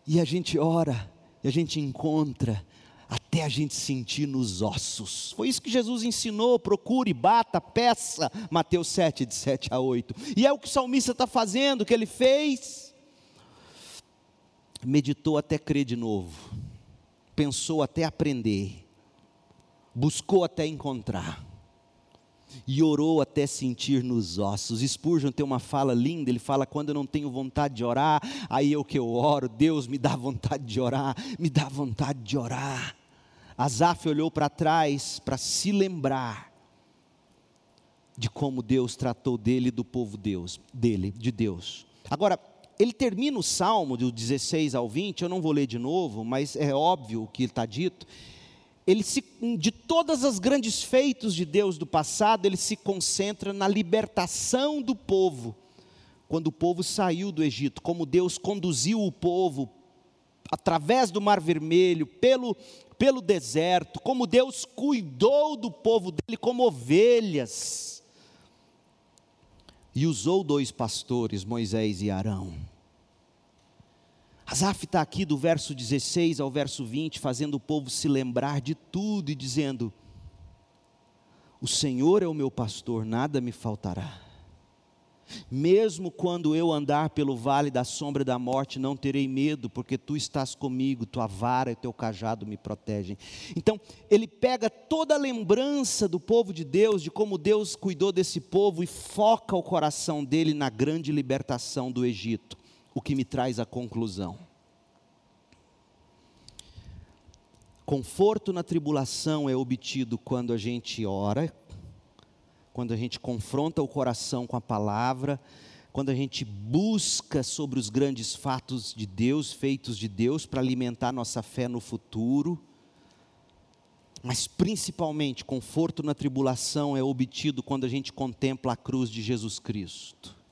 E a gente ora, e a gente encontra, até a gente sentir nos ossos. Foi isso que Jesus ensinou: procure, bata, peça. Mateus 7, de 7 a 8. E é o que o salmista está fazendo, o que ele fez. Meditou até crer de novo, pensou até aprender, buscou até encontrar, e orou até sentir nos ossos. Spurgeon tem uma fala linda, ele fala: quando eu não tenho vontade de orar, aí é o que eu oro, Deus me dá vontade de orar, me dá vontade de orar. Asaf olhou para trás para se lembrar de como Deus tratou dele e do povo Deus, dele, de Deus. Agora, ele termina o salmo do 16 ao 20, eu não vou ler de novo, mas é óbvio o que está dito. Ele se, de todas as grandes feitos de Deus do passado, ele se concentra na libertação do povo, quando o povo saiu do Egito, como Deus conduziu o povo através do Mar Vermelho, pelo, pelo deserto, como Deus cuidou do povo dele como ovelhas. E usou dois pastores, Moisés e Arão. Asaf está aqui do verso 16 ao verso 20, fazendo o povo se lembrar de tudo e dizendo: O Senhor é o meu pastor, nada me faltará. Mesmo quando eu andar pelo vale da sombra da morte, não terei medo, porque tu estás comigo, tua vara e teu cajado me protegem. Então, ele pega toda a lembrança do povo de Deus, de como Deus cuidou desse povo, e foca o coração dele na grande libertação do Egito, o que me traz a conclusão. Conforto na tribulação é obtido quando a gente ora, quando a gente confronta o coração com a palavra, quando a gente busca sobre os grandes fatos de Deus, feitos de Deus, para alimentar nossa fé no futuro. Mas principalmente, conforto na tribulação é obtido quando a gente contempla a cruz de Jesus Cristo.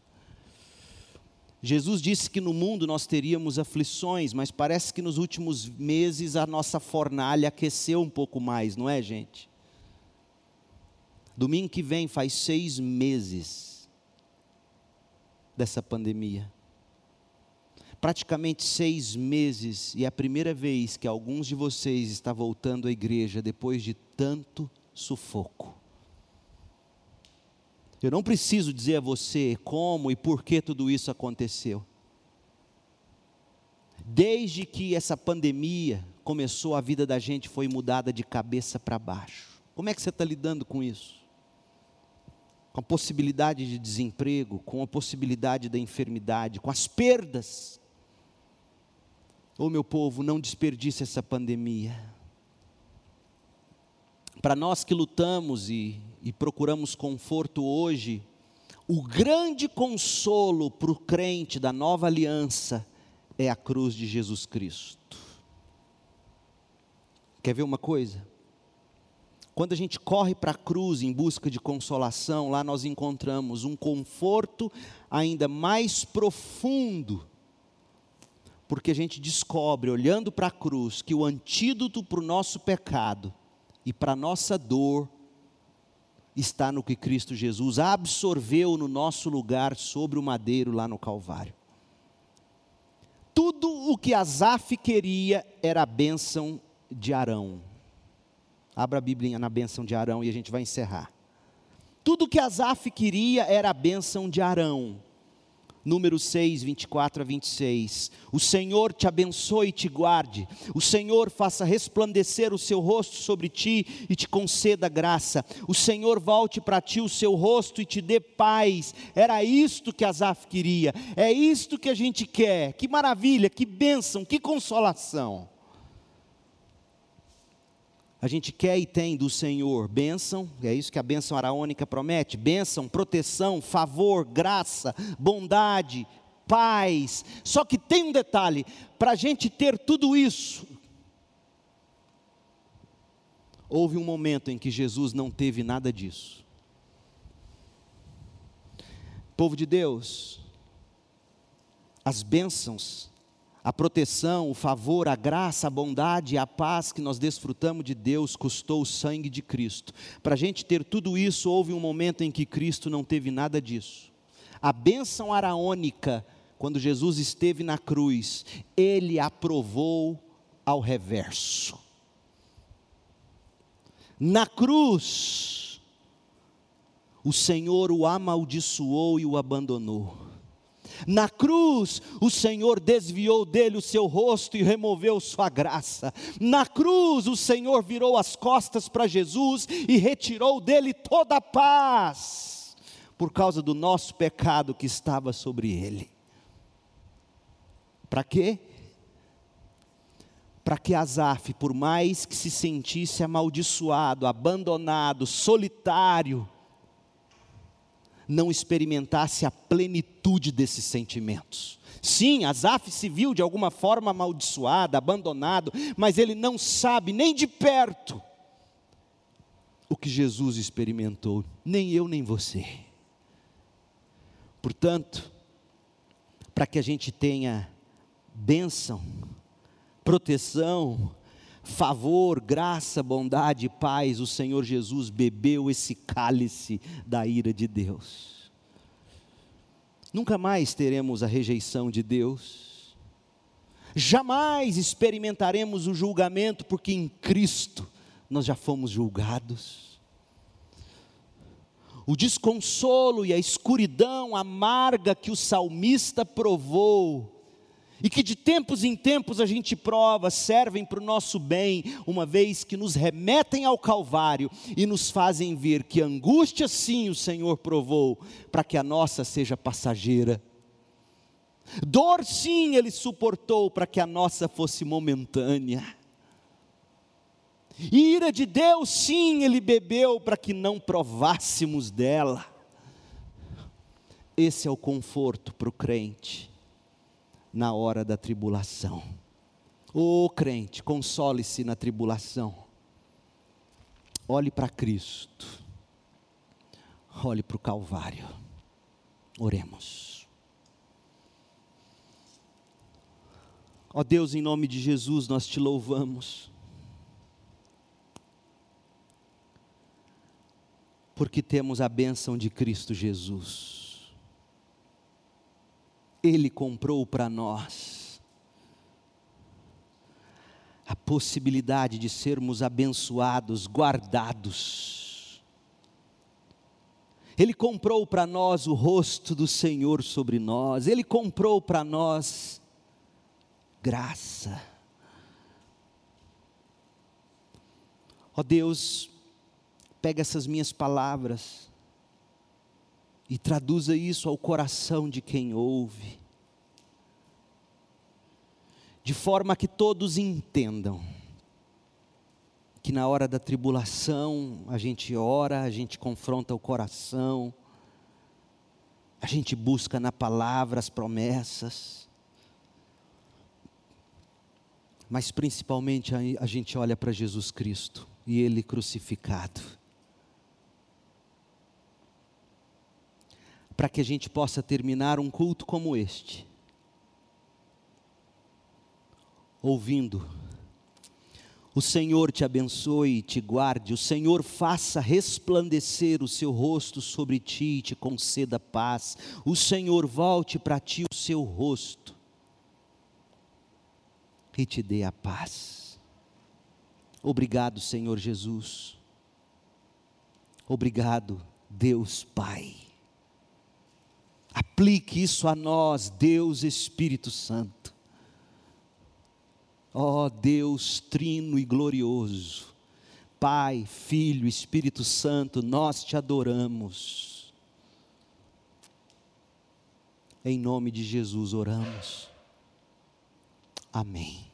Jesus disse que no mundo nós teríamos aflições, mas parece que nos últimos meses a nossa fornalha aqueceu um pouco mais, não é, gente? Domingo que vem faz seis meses dessa pandemia. Praticamente seis meses, e é a primeira vez que alguns de vocês estão voltando à igreja depois de tanto sufoco. Eu não preciso dizer a você como e por que tudo isso aconteceu. Desde que essa pandemia começou, a vida da gente foi mudada de cabeça para baixo. Como é que você está lidando com isso? com a possibilidade de desemprego, com a possibilidade da enfermidade, com as perdas. Ô oh, meu povo, não desperdice essa pandemia. Para nós que lutamos e, e procuramos conforto hoje, o grande consolo para o crente da nova aliança é a cruz de Jesus Cristo. Quer ver uma coisa? Quando a gente corre para a cruz em busca de consolação, lá nós encontramos um conforto ainda mais profundo, porque a gente descobre, olhando para a cruz, que o antídoto para o nosso pecado e para a nossa dor está no que Cristo Jesus absorveu no nosso lugar sobre o madeiro lá no Calvário. Tudo o que Asaf queria era a bênção de Arão Abra a Bíblia na bênção de Arão e a gente vai encerrar. Tudo que Asaf queria era a bênção de Arão. Número 6, 24 a 26. O Senhor te abençoe e te guarde. O Senhor faça resplandecer o seu rosto sobre ti e te conceda graça. O Senhor volte para ti o seu rosto e te dê paz. Era isto que Asaf queria. É isto que a gente quer. Que maravilha, que bênção, que consolação. A gente quer e tem do Senhor bênção, é isso que a bênção araônica promete: bênção, proteção, favor, graça, bondade, paz. Só que tem um detalhe: para a gente ter tudo isso, houve um momento em que Jesus não teve nada disso. Povo de Deus, as bênçãos a proteção, o favor, a graça, a bondade e a paz que nós desfrutamos de Deus custou o sangue de Cristo. Para a gente ter tudo isso, houve um momento em que Cristo não teve nada disso. A bênção araônica, quando Jesus esteve na cruz, ele aprovou ao reverso. Na cruz, o Senhor o amaldiçoou e o abandonou na cruz, o Senhor desviou dele o seu rosto e removeu sua graça. Na cruz, o Senhor virou as costas para Jesus e retirou dele toda a paz, por causa do nosso pecado que estava sobre ele. Para quê? Para que Asaf, por mais que se sentisse amaldiçoado, abandonado, solitário, não experimentasse a plenitude desses sentimentos. Sim, Asaf se viu de alguma forma amaldiçoado, abandonado, mas ele não sabe nem de perto o que Jesus experimentou, nem eu nem você. Portanto, para que a gente tenha bênção, proteção, favor, graça, bondade paz, o Senhor Jesus bebeu esse cálice da ira de Deus. Nunca mais teremos a rejeição de Deus, jamais experimentaremos o julgamento, porque em Cristo nós já fomos julgados. O desconsolo e a escuridão amarga que o salmista provou, e que de tempos em tempos a gente prova, servem para o nosso bem, uma vez que nos remetem ao Calvário e nos fazem ver que angústia sim o Senhor provou, para que a nossa seja passageira. Dor sim Ele suportou, para que a nossa fosse momentânea. Ira de Deus, sim, ele bebeu para que não provássemos dela. Esse é o conforto para o crente na hora da tribulação. Ô oh, crente, console-se na tribulação. Olhe para Cristo. Olhe para o Calvário. Oremos. Ó oh Deus, em nome de Jesus, nós te louvamos porque temos a bênção de Cristo Jesus. Ele comprou para nós a possibilidade de sermos abençoados, guardados. Ele comprou para nós o rosto do Senhor sobre nós, Ele comprou para nós graça. Ó oh Deus, pega essas minhas palavras e traduza isso ao coração de quem ouve, de forma que todos entendam que na hora da tribulação a gente ora, a gente confronta o coração, a gente busca na palavra as promessas, mas principalmente a, gente olha para Jesus Cristo e Ele crucificado para que a gente possa terminar um culto como este, ouvindo. O Senhor te abençoe e te guarde, o Senhor faça resplandecer o seu rosto sobre ti e te conceda paz, o Senhor volte para ti o seu rosto e te dê a paz. Obrigado, Senhor Jesus. Obrigado, Deus Pai. Aplique isso a nós, Deus Espírito Santo. Ó oh, Deus trino e glorioso, Pai, Filho, Espírito Santo, nós te adoramos. Em nome de Jesus oramos. Amém.